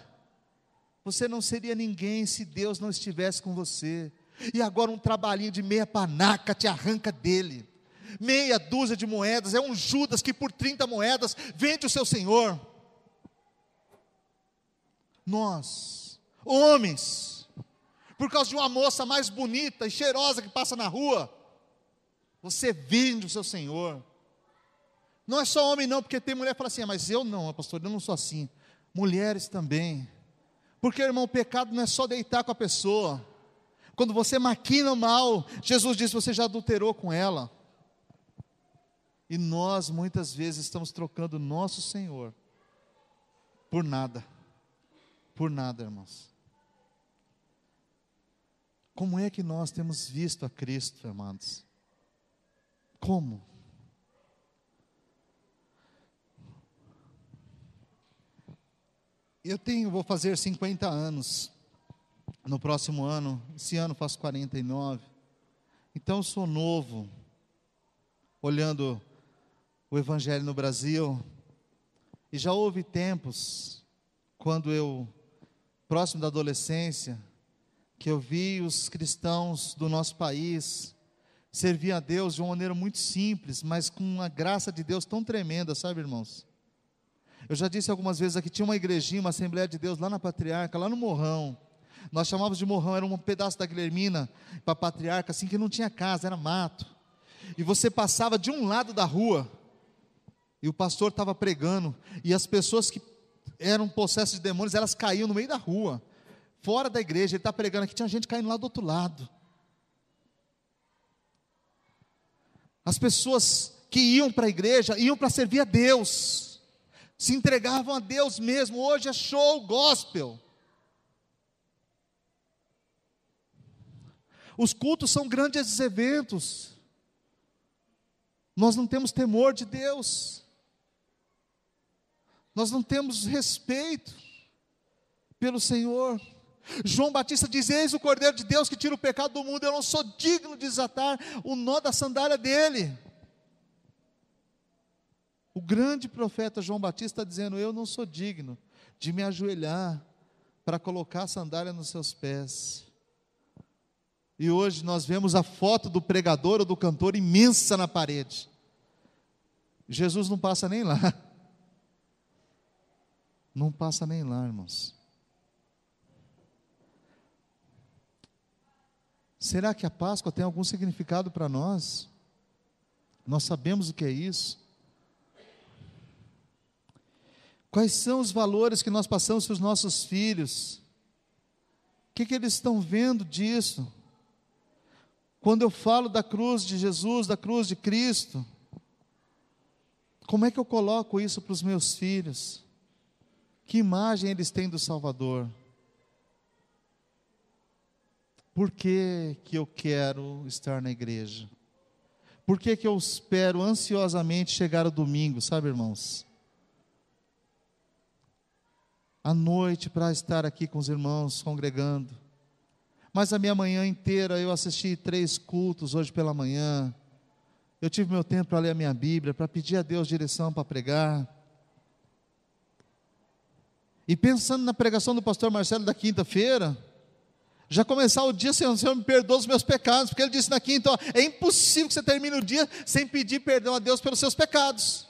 Você não seria ninguém se Deus não estivesse com você e agora um trabalhinho de meia panaca te arranca dele. Meia dúzia de moedas, é um Judas que por 30 moedas vende o seu senhor. Nós, homens, por causa de uma moça mais bonita e cheirosa que passa na rua, você vende o seu senhor. Não é só homem, não, porque tem mulher que fala assim, ah, mas eu não, pastor, eu não sou assim. Mulheres também. Porque, irmão, o pecado não é só deitar com a pessoa. Quando você maquina o mal, Jesus disse: você já adulterou com ela. E nós muitas vezes estamos trocando nosso Senhor por nada. Por nada, irmãos. Como é que nós temos visto a Cristo, amados? Como? Eu tenho, vou fazer 50 anos no próximo ano. Esse ano faço 49. Então sou novo. Olhando o evangelho no Brasil, e já houve tempos quando eu próximo da adolescência, que eu vi os cristãos do nosso país servir a Deus de uma maneira muito simples, mas com uma graça de Deus tão tremenda, sabe, irmãos? Eu já disse algumas vezes aqui, tinha uma igrejinha, uma Assembleia de Deus lá na Patriarca, lá no Morrão. Nós chamávamos de Morrão, era um pedaço da Guilhermina para Patriarca, assim que não tinha casa, era mato. E você passava de um lado da rua, e o pastor estava pregando, e as pessoas que eram possessas de demônios, elas caíam no meio da rua, fora da igreja, ele está pregando aqui, tinha gente caindo lá do outro lado. As pessoas que iam para a igreja, iam para servir a Deus se entregavam a Deus mesmo. Hoje é show gospel. Os cultos são grandes eventos. Nós não temos temor de Deus. Nós não temos respeito pelo Senhor. João Batista diz: Eis o Cordeiro de Deus que tira o pecado do mundo. Eu não sou digno de desatar o nó da sandália dele. O grande profeta João Batista dizendo: Eu não sou digno de me ajoelhar para colocar a sandália nos seus pés. E hoje nós vemos a foto do pregador ou do cantor imensa na parede. Jesus não passa nem lá. Não passa nem lá, irmãos. Será que a Páscoa tem algum significado para nós? Nós sabemos o que é isso. Quais são os valores que nós passamos para os nossos filhos? O que, que eles estão vendo disso? Quando eu falo da cruz de Jesus, da cruz de Cristo, como é que eu coloco isso para os meus filhos? Que imagem eles têm do Salvador? Por que, que eu quero estar na igreja? Por que, que eu espero ansiosamente chegar o domingo, sabe, irmãos? à noite para estar aqui com os irmãos congregando. Mas a minha manhã inteira eu assisti três cultos hoje pela manhã. Eu tive meu tempo para ler a minha Bíblia, para pedir a Deus direção para pregar. E pensando na pregação do pastor Marcelo da quinta-feira, já começar o dia, Senhor, Senhor me perdoa os meus pecados, porque ele disse na quinta, ó, é impossível que você termine o dia sem pedir perdão a Deus pelos seus pecados.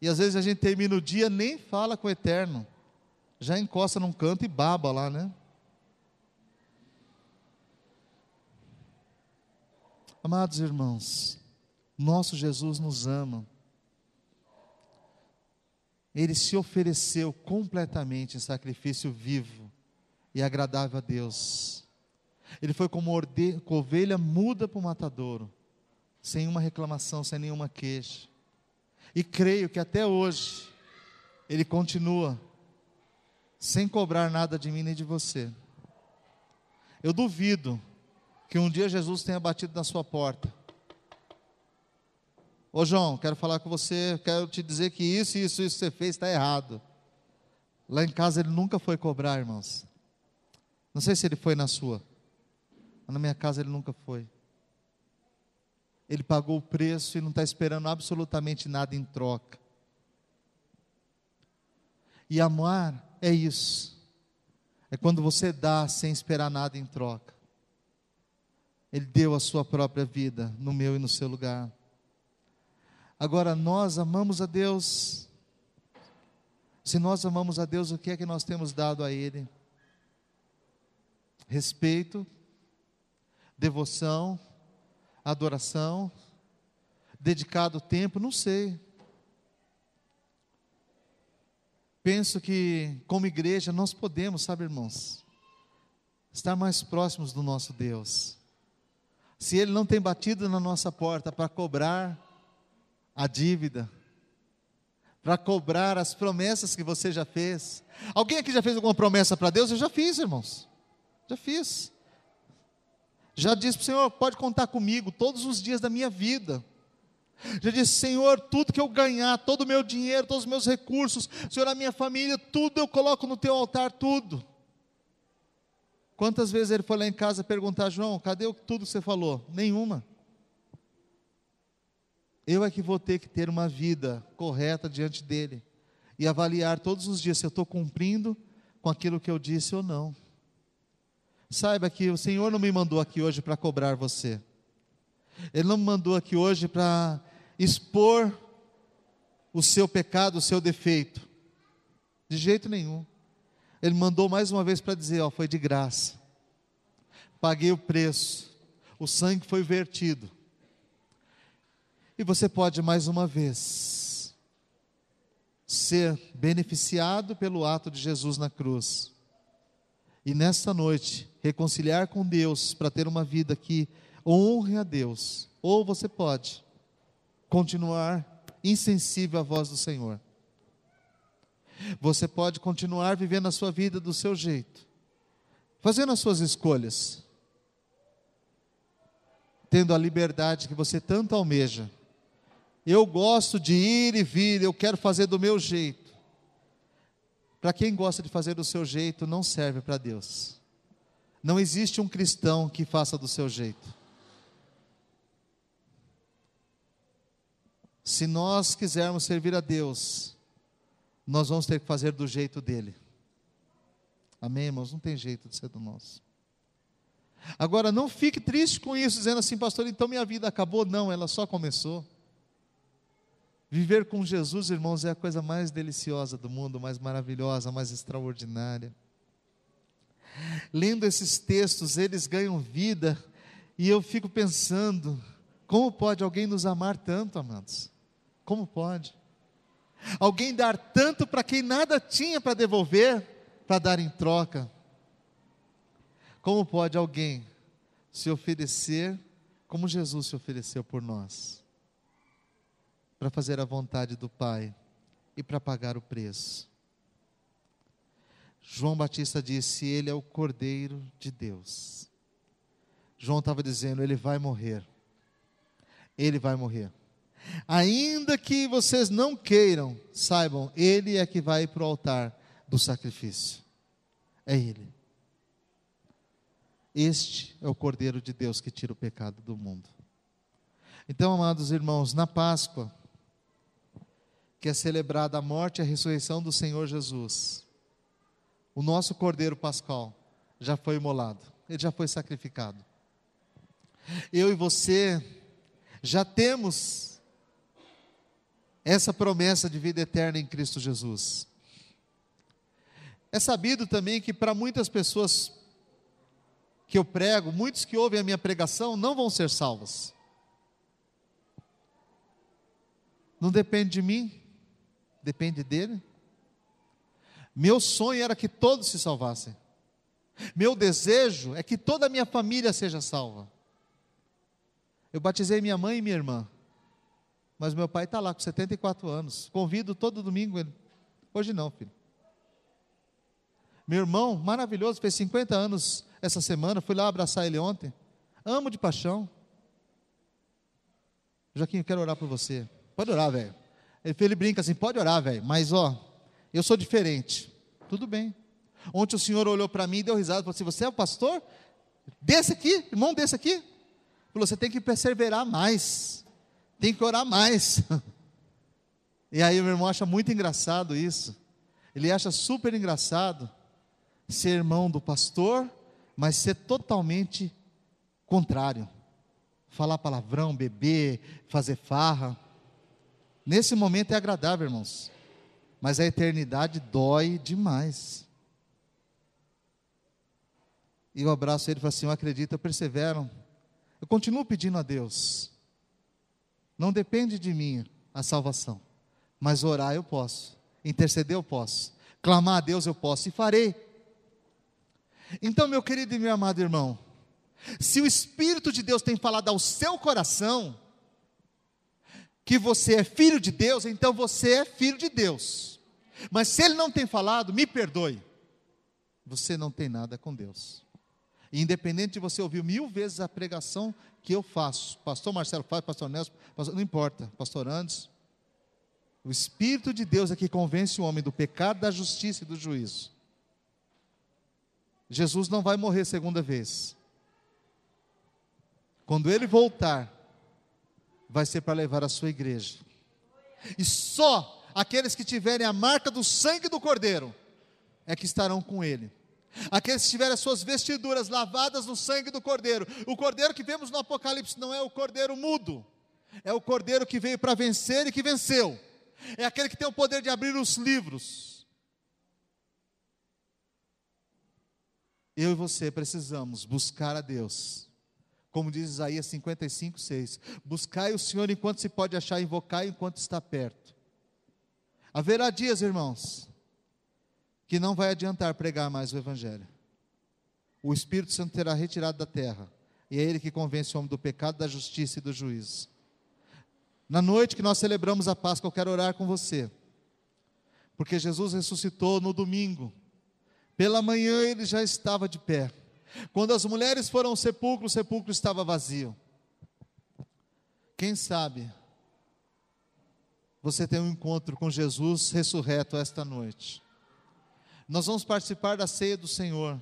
E às vezes a gente termina o dia, nem fala com o eterno. Já encosta num canto e baba lá, né? Amados irmãos, nosso Jesus nos ama. Ele se ofereceu completamente em sacrifício vivo e agradável a Deus. Ele foi como ovelha muda para o matadouro, sem uma reclamação, sem nenhuma queixa. E creio que até hoje Ele continua sem cobrar nada de mim nem de você. Eu duvido que um dia Jesus tenha batido na sua porta. Ô João, quero falar com você, quero te dizer que isso, isso, isso que você fez está errado. Lá em casa ele nunca foi cobrar, irmãos. Não sei se ele foi na sua, mas na minha casa ele nunca foi. Ele pagou o preço e não está esperando absolutamente nada em troca. E amar é isso. É quando você dá sem esperar nada em troca. Ele deu a sua própria vida no meu e no seu lugar. Agora, nós amamos a Deus. Se nós amamos a Deus, o que é que nós temos dado a Ele? Respeito, devoção, adoração, dedicado tempo, não sei. Penso que, como igreja, nós podemos, sabe, irmãos, estar mais próximos do nosso Deus. Se Ele não tem batido na nossa porta para cobrar a dívida, para cobrar as promessas que você já fez. Alguém aqui já fez alguma promessa para Deus? Eu já fiz, irmãos. Já fiz. Já disse para o Senhor: pode contar comigo todos os dias da minha vida. Já disse, Senhor, tudo que eu ganhar, todo o meu dinheiro, todos os meus recursos, Senhor, a minha família, tudo eu coloco no teu altar, tudo. Quantas vezes ele foi lá em casa perguntar, João, cadê tudo que você falou? Nenhuma. Eu é que vou ter que ter uma vida correta diante dele e avaliar todos os dias se eu estou cumprindo com aquilo que eu disse ou não. Saiba que o Senhor não me mandou aqui hoje para cobrar você. Ele não me mandou aqui hoje para expor o seu pecado, o seu defeito. De jeito nenhum. Ele mandou mais uma vez para dizer: ó, foi de graça. Paguei o preço. O sangue foi vertido. E você pode mais uma vez ser beneficiado pelo ato de Jesus na cruz. E nesta noite, reconciliar com Deus para ter uma vida que honre a Deus. Ou você pode continuar insensível à voz do Senhor. Você pode continuar vivendo a sua vida do seu jeito, fazendo as suas escolhas, tendo a liberdade que você tanto almeja. Eu gosto de ir e vir, eu quero fazer do meu jeito. Para quem gosta de fazer do seu jeito, não serve para Deus. Não existe um cristão que faça do seu jeito. Se nós quisermos servir a Deus, nós vamos ter que fazer do jeito dele. Amém, irmãos? Não tem jeito de ser do nosso. Agora, não fique triste com isso, dizendo assim, pastor, então minha vida acabou. Não, ela só começou. Viver com Jesus, irmãos, é a coisa mais deliciosa do mundo, mais maravilhosa, mais extraordinária. Lendo esses textos, eles ganham vida, e eu fico pensando: como pode alguém nos amar tanto, amados? Como pode? Alguém dar tanto para quem nada tinha para devolver, para dar em troca. Como pode alguém se oferecer como Jesus se ofereceu por nós? Para fazer a vontade do Pai e para pagar o preço. João Batista disse: Ele é o Cordeiro de Deus. João estava dizendo: Ele vai morrer. Ele vai morrer. Ainda que vocês não queiram, saibam, Ele é que vai para o altar do sacrifício. É Ele. Este é o Cordeiro de Deus que tira o pecado do mundo. Então, amados irmãos, na Páscoa, que é celebrada a morte e a ressurreição do Senhor Jesus, o nosso Cordeiro Pascal já foi imolado, ele já foi sacrificado. Eu e você já temos essa promessa de vida eterna em Cristo Jesus. É sabido também que para muitas pessoas que eu prego, muitos que ouvem a minha pregação não vão ser salvos. Não depende de mim, depende dele. Meu sonho era que todos se salvassem. Meu desejo é que toda a minha família seja salva. Eu batizei minha mãe e minha irmã. Mas meu pai está lá com 74 anos. Convido todo domingo ele. Hoje não, filho. Meu irmão, maravilhoso, fez 50 anos essa semana. Fui lá abraçar ele ontem. Amo de paixão. Joaquim, eu quero orar por você. Pode orar, velho. Ele, ele brinca assim: pode orar, velho. Mas, ó, eu sou diferente. Tudo bem. Ontem o senhor olhou para mim e deu risada. Falou assim: Você é o pastor? Desse aqui, irmão desse aqui? Falou: Você tem que perseverar mais tem que orar mais. E aí meu irmão acha muito engraçado isso. Ele acha super engraçado ser irmão do pastor, mas ser totalmente contrário. Falar palavrão, beber, fazer farra. Nesse momento é agradável, irmãos. Mas a eternidade dói demais. E eu abraço ele e falo assim: Eu acredito, eu persevero. Eu continuo pedindo a Deus não depende de mim a salvação, mas orar eu posso, interceder eu posso, clamar a Deus eu posso e farei. Então, meu querido e meu amado irmão, se o Espírito de Deus tem falado ao seu coração, que você é filho de Deus, então você é filho de Deus. Mas se ele não tem falado, me perdoe, você não tem nada com Deus. Independente de você ouvir mil vezes a pregação que eu faço. Pastor Marcelo faz, pastor Nelson, pastor, não importa, pastor Andes. O Espírito de Deus é que convence o homem do pecado, da justiça e do juízo. Jesus não vai morrer segunda vez. Quando ele voltar, vai ser para levar a sua igreja. E só aqueles que tiverem a marca do sangue do Cordeiro é que estarão com ele. Aqueles que tiverem as suas vestiduras lavadas no sangue do Cordeiro. O Cordeiro que vemos no Apocalipse não é o Cordeiro mudo, é o Cordeiro que veio para vencer e que venceu. É aquele que tem o poder de abrir os livros. Eu e você precisamos buscar a Deus. Como diz Isaías 55, 6. Buscai o Senhor enquanto se pode achar, invocai enquanto está perto. Haverá dias, irmãos, que não vai adiantar pregar mais o Evangelho. O Espírito Santo terá retirado da terra, e é Ele que convence o homem do pecado, da justiça e do juízo. Na noite que nós celebramos a Páscoa, eu quero orar com você, porque Jesus ressuscitou no domingo, pela manhã ele já estava de pé. Quando as mulheres foram ao sepulcro, o sepulcro estava vazio. Quem sabe você tem um encontro com Jesus ressurreto esta noite. Nós vamos participar da ceia do Senhor,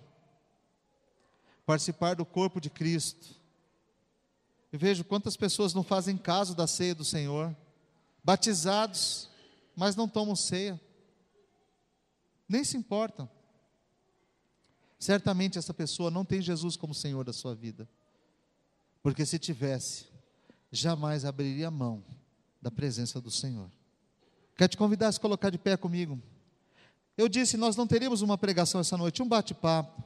participar do corpo de Cristo. Eu vejo quantas pessoas não fazem caso da ceia do Senhor, batizados, mas não tomam ceia, nem se importam. Certamente essa pessoa não tem Jesus como Senhor da sua vida, porque se tivesse, jamais abriria mão da presença do Senhor. Quero te convidar a se colocar de pé comigo. Eu disse, nós não teríamos uma pregação essa noite, um bate-papo.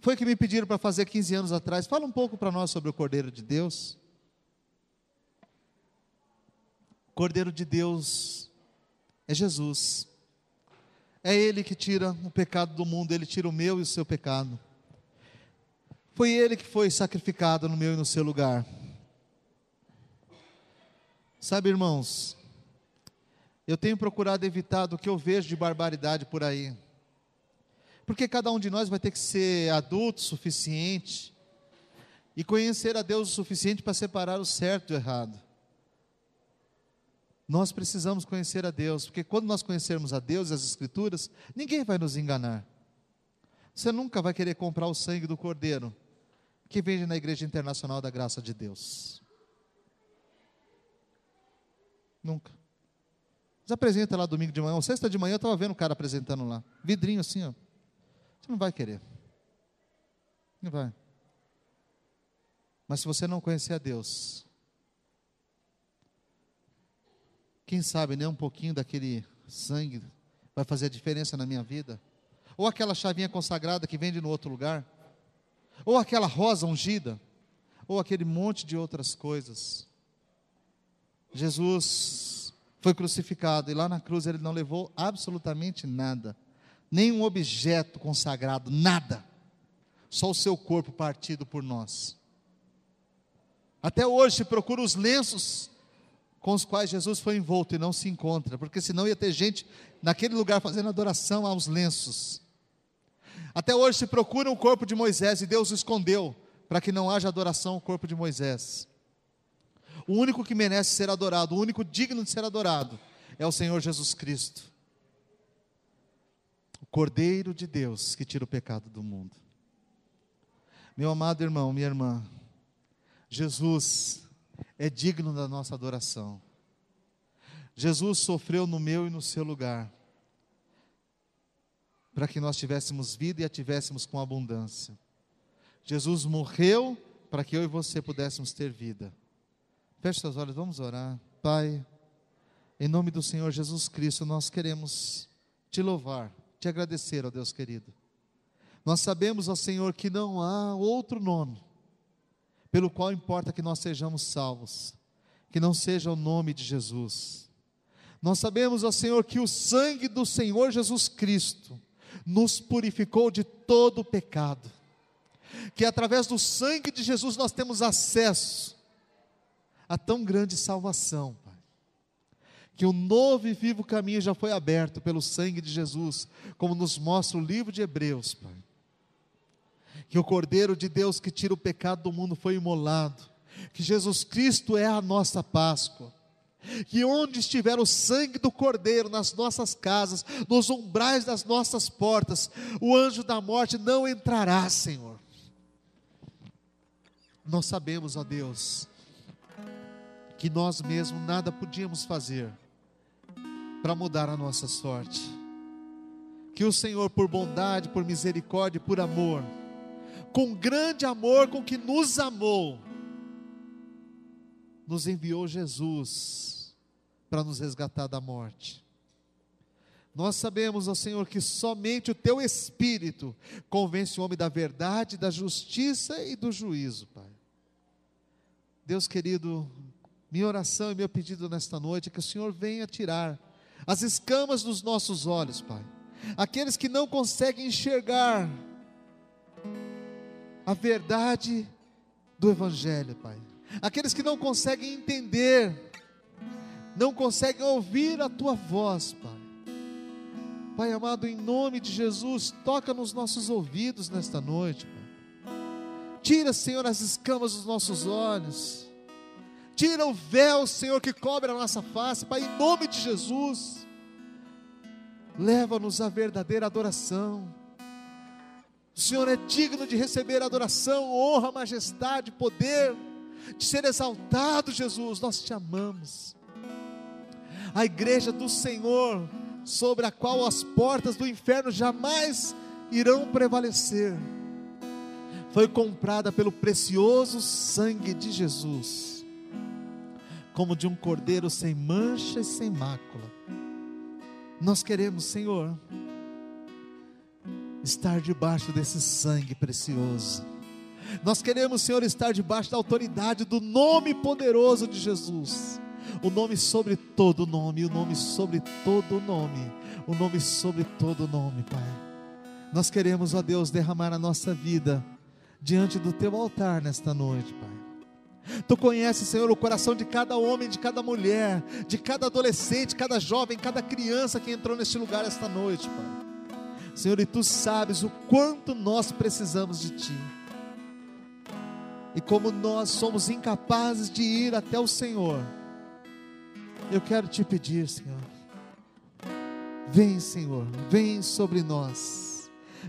Foi que me pediram para fazer 15 anos atrás. Fala um pouco para nós sobre o Cordeiro de Deus. Cordeiro de Deus é Jesus. É Ele que tira o pecado do mundo, Ele tira o meu e o seu pecado. Foi Ele que foi sacrificado no meu e no seu lugar. Sabe, irmãos, eu tenho procurado evitar do que eu vejo de barbaridade por aí. Porque cada um de nós vai ter que ser adulto o suficiente e conhecer a Deus o suficiente para separar o certo do errado. Nós precisamos conhecer a Deus, porque quando nós conhecermos a Deus e as Escrituras, ninguém vai nos enganar. Você nunca vai querer comprar o sangue do Cordeiro que vende na Igreja Internacional da Graça de Deus. Nunca. Você apresenta lá domingo de manhã, ou sexta de manhã, eu estava vendo o cara apresentando lá. Vidrinho assim, ó. Você não vai querer. Não vai. Mas se você não conhecer a Deus, quem sabe nem um pouquinho daquele sangue vai fazer a diferença na minha vida? Ou aquela chavinha consagrada que vende no outro lugar? Ou aquela rosa ungida? Ou aquele monte de outras coisas? Jesus foi crucificado e lá na cruz ele não levou absolutamente nada, nenhum objeto consagrado, nada, só o seu corpo partido por nós. Até hoje se procura os lenços com os quais Jesus foi envolto e não se encontra, porque senão ia ter gente naquele lugar fazendo adoração aos lenços. Até hoje se procura o corpo de Moisés e Deus o escondeu para que não haja adoração ao corpo de Moisés. O único que merece ser adorado, o único digno de ser adorado, é o Senhor Jesus Cristo. O Cordeiro de Deus que tira o pecado do mundo. Meu amado irmão, minha irmã, Jesus é digno da nossa adoração. Jesus sofreu no meu e no seu lugar, para que nós tivéssemos vida e a tivéssemos com abundância. Jesus morreu para que eu e você pudéssemos ter vida. Feche seus olhos, vamos orar. Pai, em nome do Senhor Jesus Cristo, nós queremos te louvar, te agradecer, ó Deus querido. Nós sabemos, ó Senhor, que não há outro nome pelo qual importa que nós sejamos salvos, que não seja o nome de Jesus. Nós sabemos, ó Senhor, que o sangue do Senhor Jesus Cristo nos purificou de todo o pecado, que através do sangue de Jesus nós temos acesso a tão grande salvação, Pai. Que o novo e vivo caminho já foi aberto pelo sangue de Jesus, como nos mostra o livro de Hebreus, Pai. que o Cordeiro de Deus que tira o pecado do mundo foi imolado, que Jesus Cristo é a nossa Páscoa, que onde estiver o sangue do Cordeiro nas nossas casas, nos umbrais das nossas portas, o anjo da morte não entrará, Senhor. Nós sabemos, ó Deus, que nós mesmos nada podíamos fazer para mudar a nossa sorte. Que o Senhor, por bondade, por misericórdia, por amor, com grande amor com que nos amou, nos enviou Jesus para nos resgatar da morte. Nós sabemos, ó Senhor, que somente o Teu Espírito convence o homem da verdade, da justiça e do juízo, Pai. Deus querido, minha oração e meu pedido nesta noite é que o Senhor venha tirar as escamas dos nossos olhos, Pai. Aqueles que não conseguem enxergar a verdade do Evangelho, Pai. Aqueles que não conseguem entender, não conseguem ouvir a Tua voz, Pai. Pai amado, em nome de Jesus, toca nos nossos ouvidos nesta noite, Pai. Tira, Senhor, as escamas dos nossos olhos. Tira o véu, Senhor, que cobre a nossa face, Pai, em nome de Jesus. Leva-nos à verdadeira adoração. O Senhor é digno de receber adoração, honra, majestade, poder, de ser exaltado, Jesus. Nós te amamos. A igreja do Senhor, sobre a qual as portas do inferno jamais irão prevalecer, foi comprada pelo precioso sangue de Jesus como de um cordeiro sem mancha e sem mácula. Nós queremos, Senhor, estar debaixo desse sangue precioso. Nós queremos, Senhor, estar debaixo da autoridade do nome poderoso de Jesus. O nome sobre todo nome, o nome sobre todo nome, o nome sobre todo nome, Pai. Nós queremos, ó Deus, derramar a nossa vida diante do teu altar nesta noite, Pai. Tu conheces, Senhor, o coração de cada homem, de cada mulher, de cada adolescente, cada jovem, cada criança que entrou neste lugar esta noite, Pai. Senhor, e tu sabes o quanto nós precisamos de Ti. E como nós somos incapazes de ir até o Senhor, eu quero te pedir, Senhor, vem, Senhor, vem sobre nós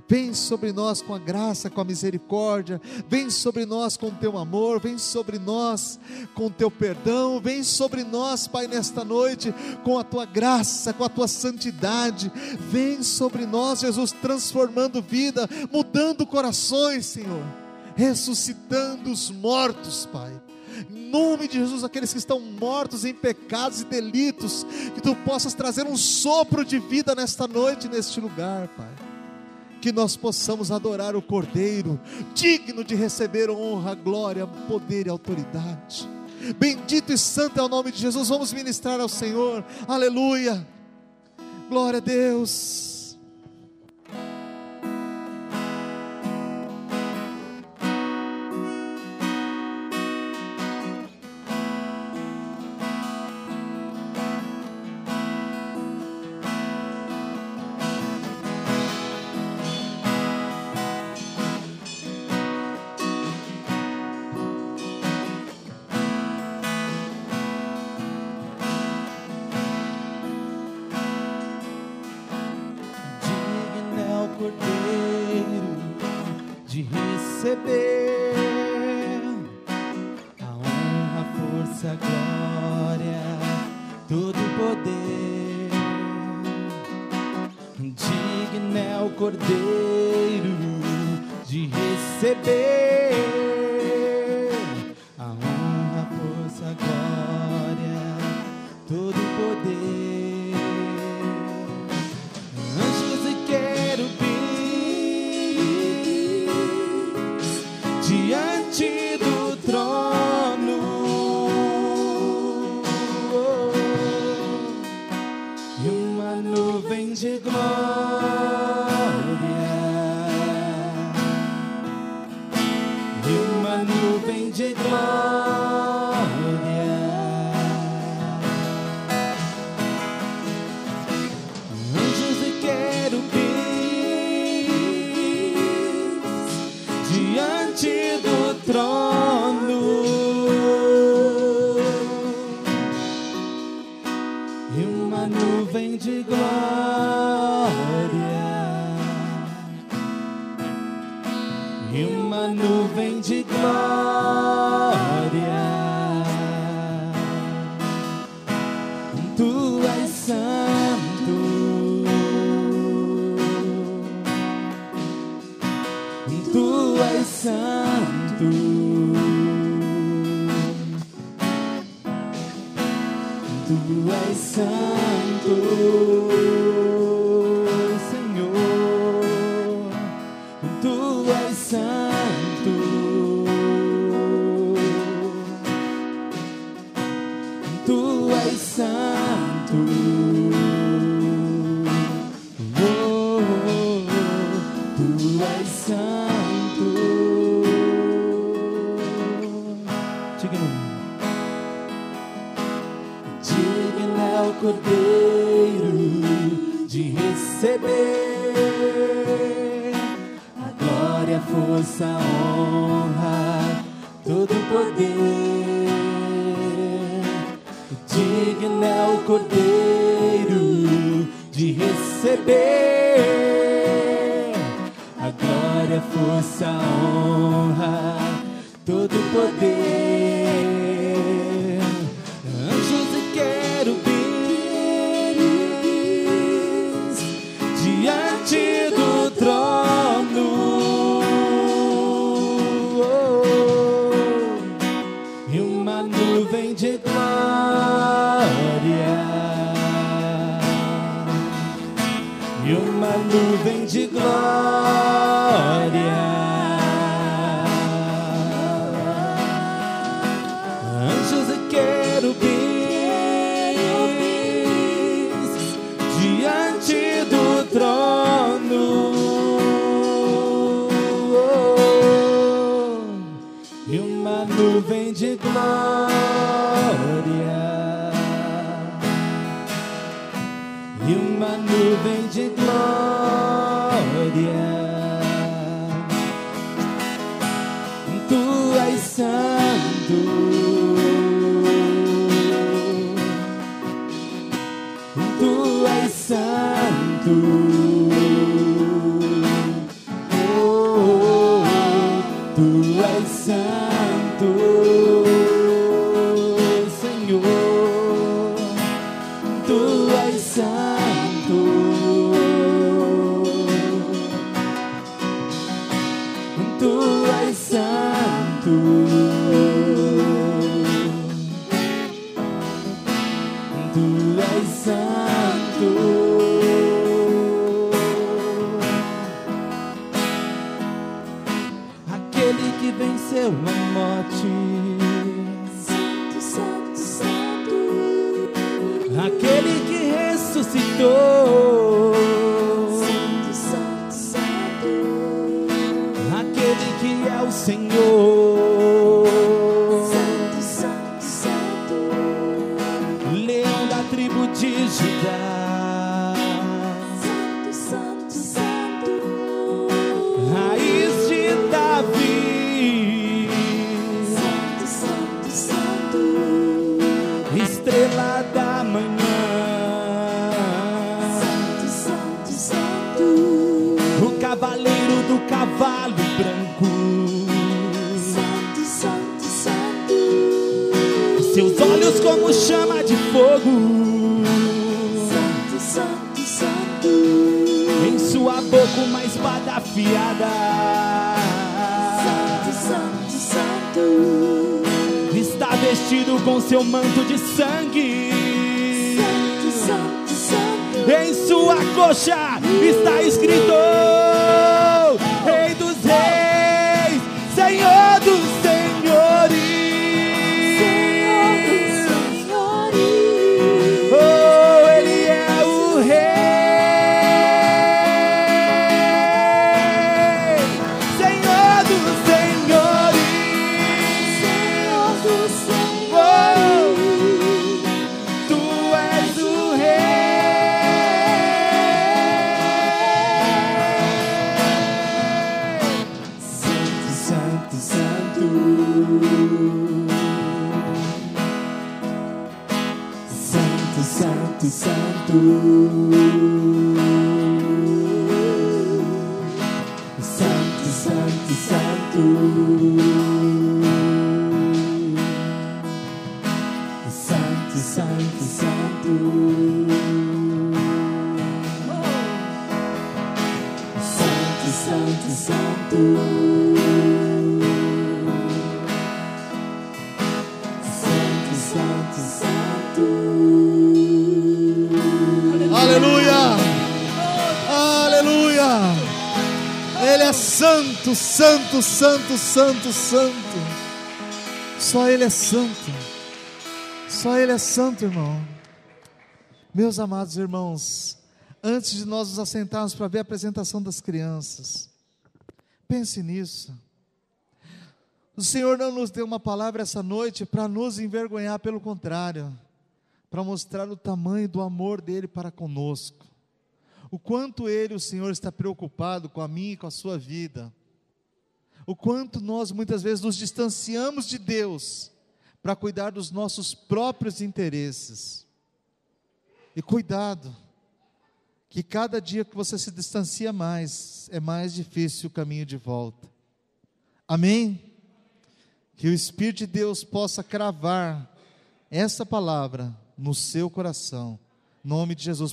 Vem sobre nós com a graça, com a misericórdia, vem sobre nós com o teu amor, vem sobre nós com o teu perdão, vem sobre nós, Pai, nesta noite com a tua graça, com a tua santidade. Vem sobre nós, Jesus, transformando vida, mudando corações, Senhor, ressuscitando os mortos, Pai. Em nome de Jesus, aqueles que estão mortos em pecados e delitos, que tu possas trazer um sopro de vida nesta noite, neste lugar, Pai que nós possamos adorar o Cordeiro, digno de receber honra, glória, poder e autoridade. Bendito e santo é o nome de Jesus. Vamos ministrar ao Senhor. Aleluia. Glória a Deus. Santo. Tu és santo. Santo, santo, santo. Só Ele é santo. Só Ele é santo, irmão. Meus amados irmãos, antes de nós nos assentarmos para ver a apresentação das crianças, pense nisso. O Senhor não nos deu uma palavra essa noite para nos envergonhar, pelo contrário, para mostrar o tamanho do amor dele para conosco. O quanto ele, o Senhor, está preocupado com a minha e com a sua vida. O quanto nós muitas vezes nos distanciamos de Deus para cuidar dos nossos próprios interesses. E cuidado, que cada dia que você se distancia mais, é mais difícil o caminho de volta. Amém? Que o Espírito de Deus possa cravar essa palavra no seu coração. Em nome de Jesus.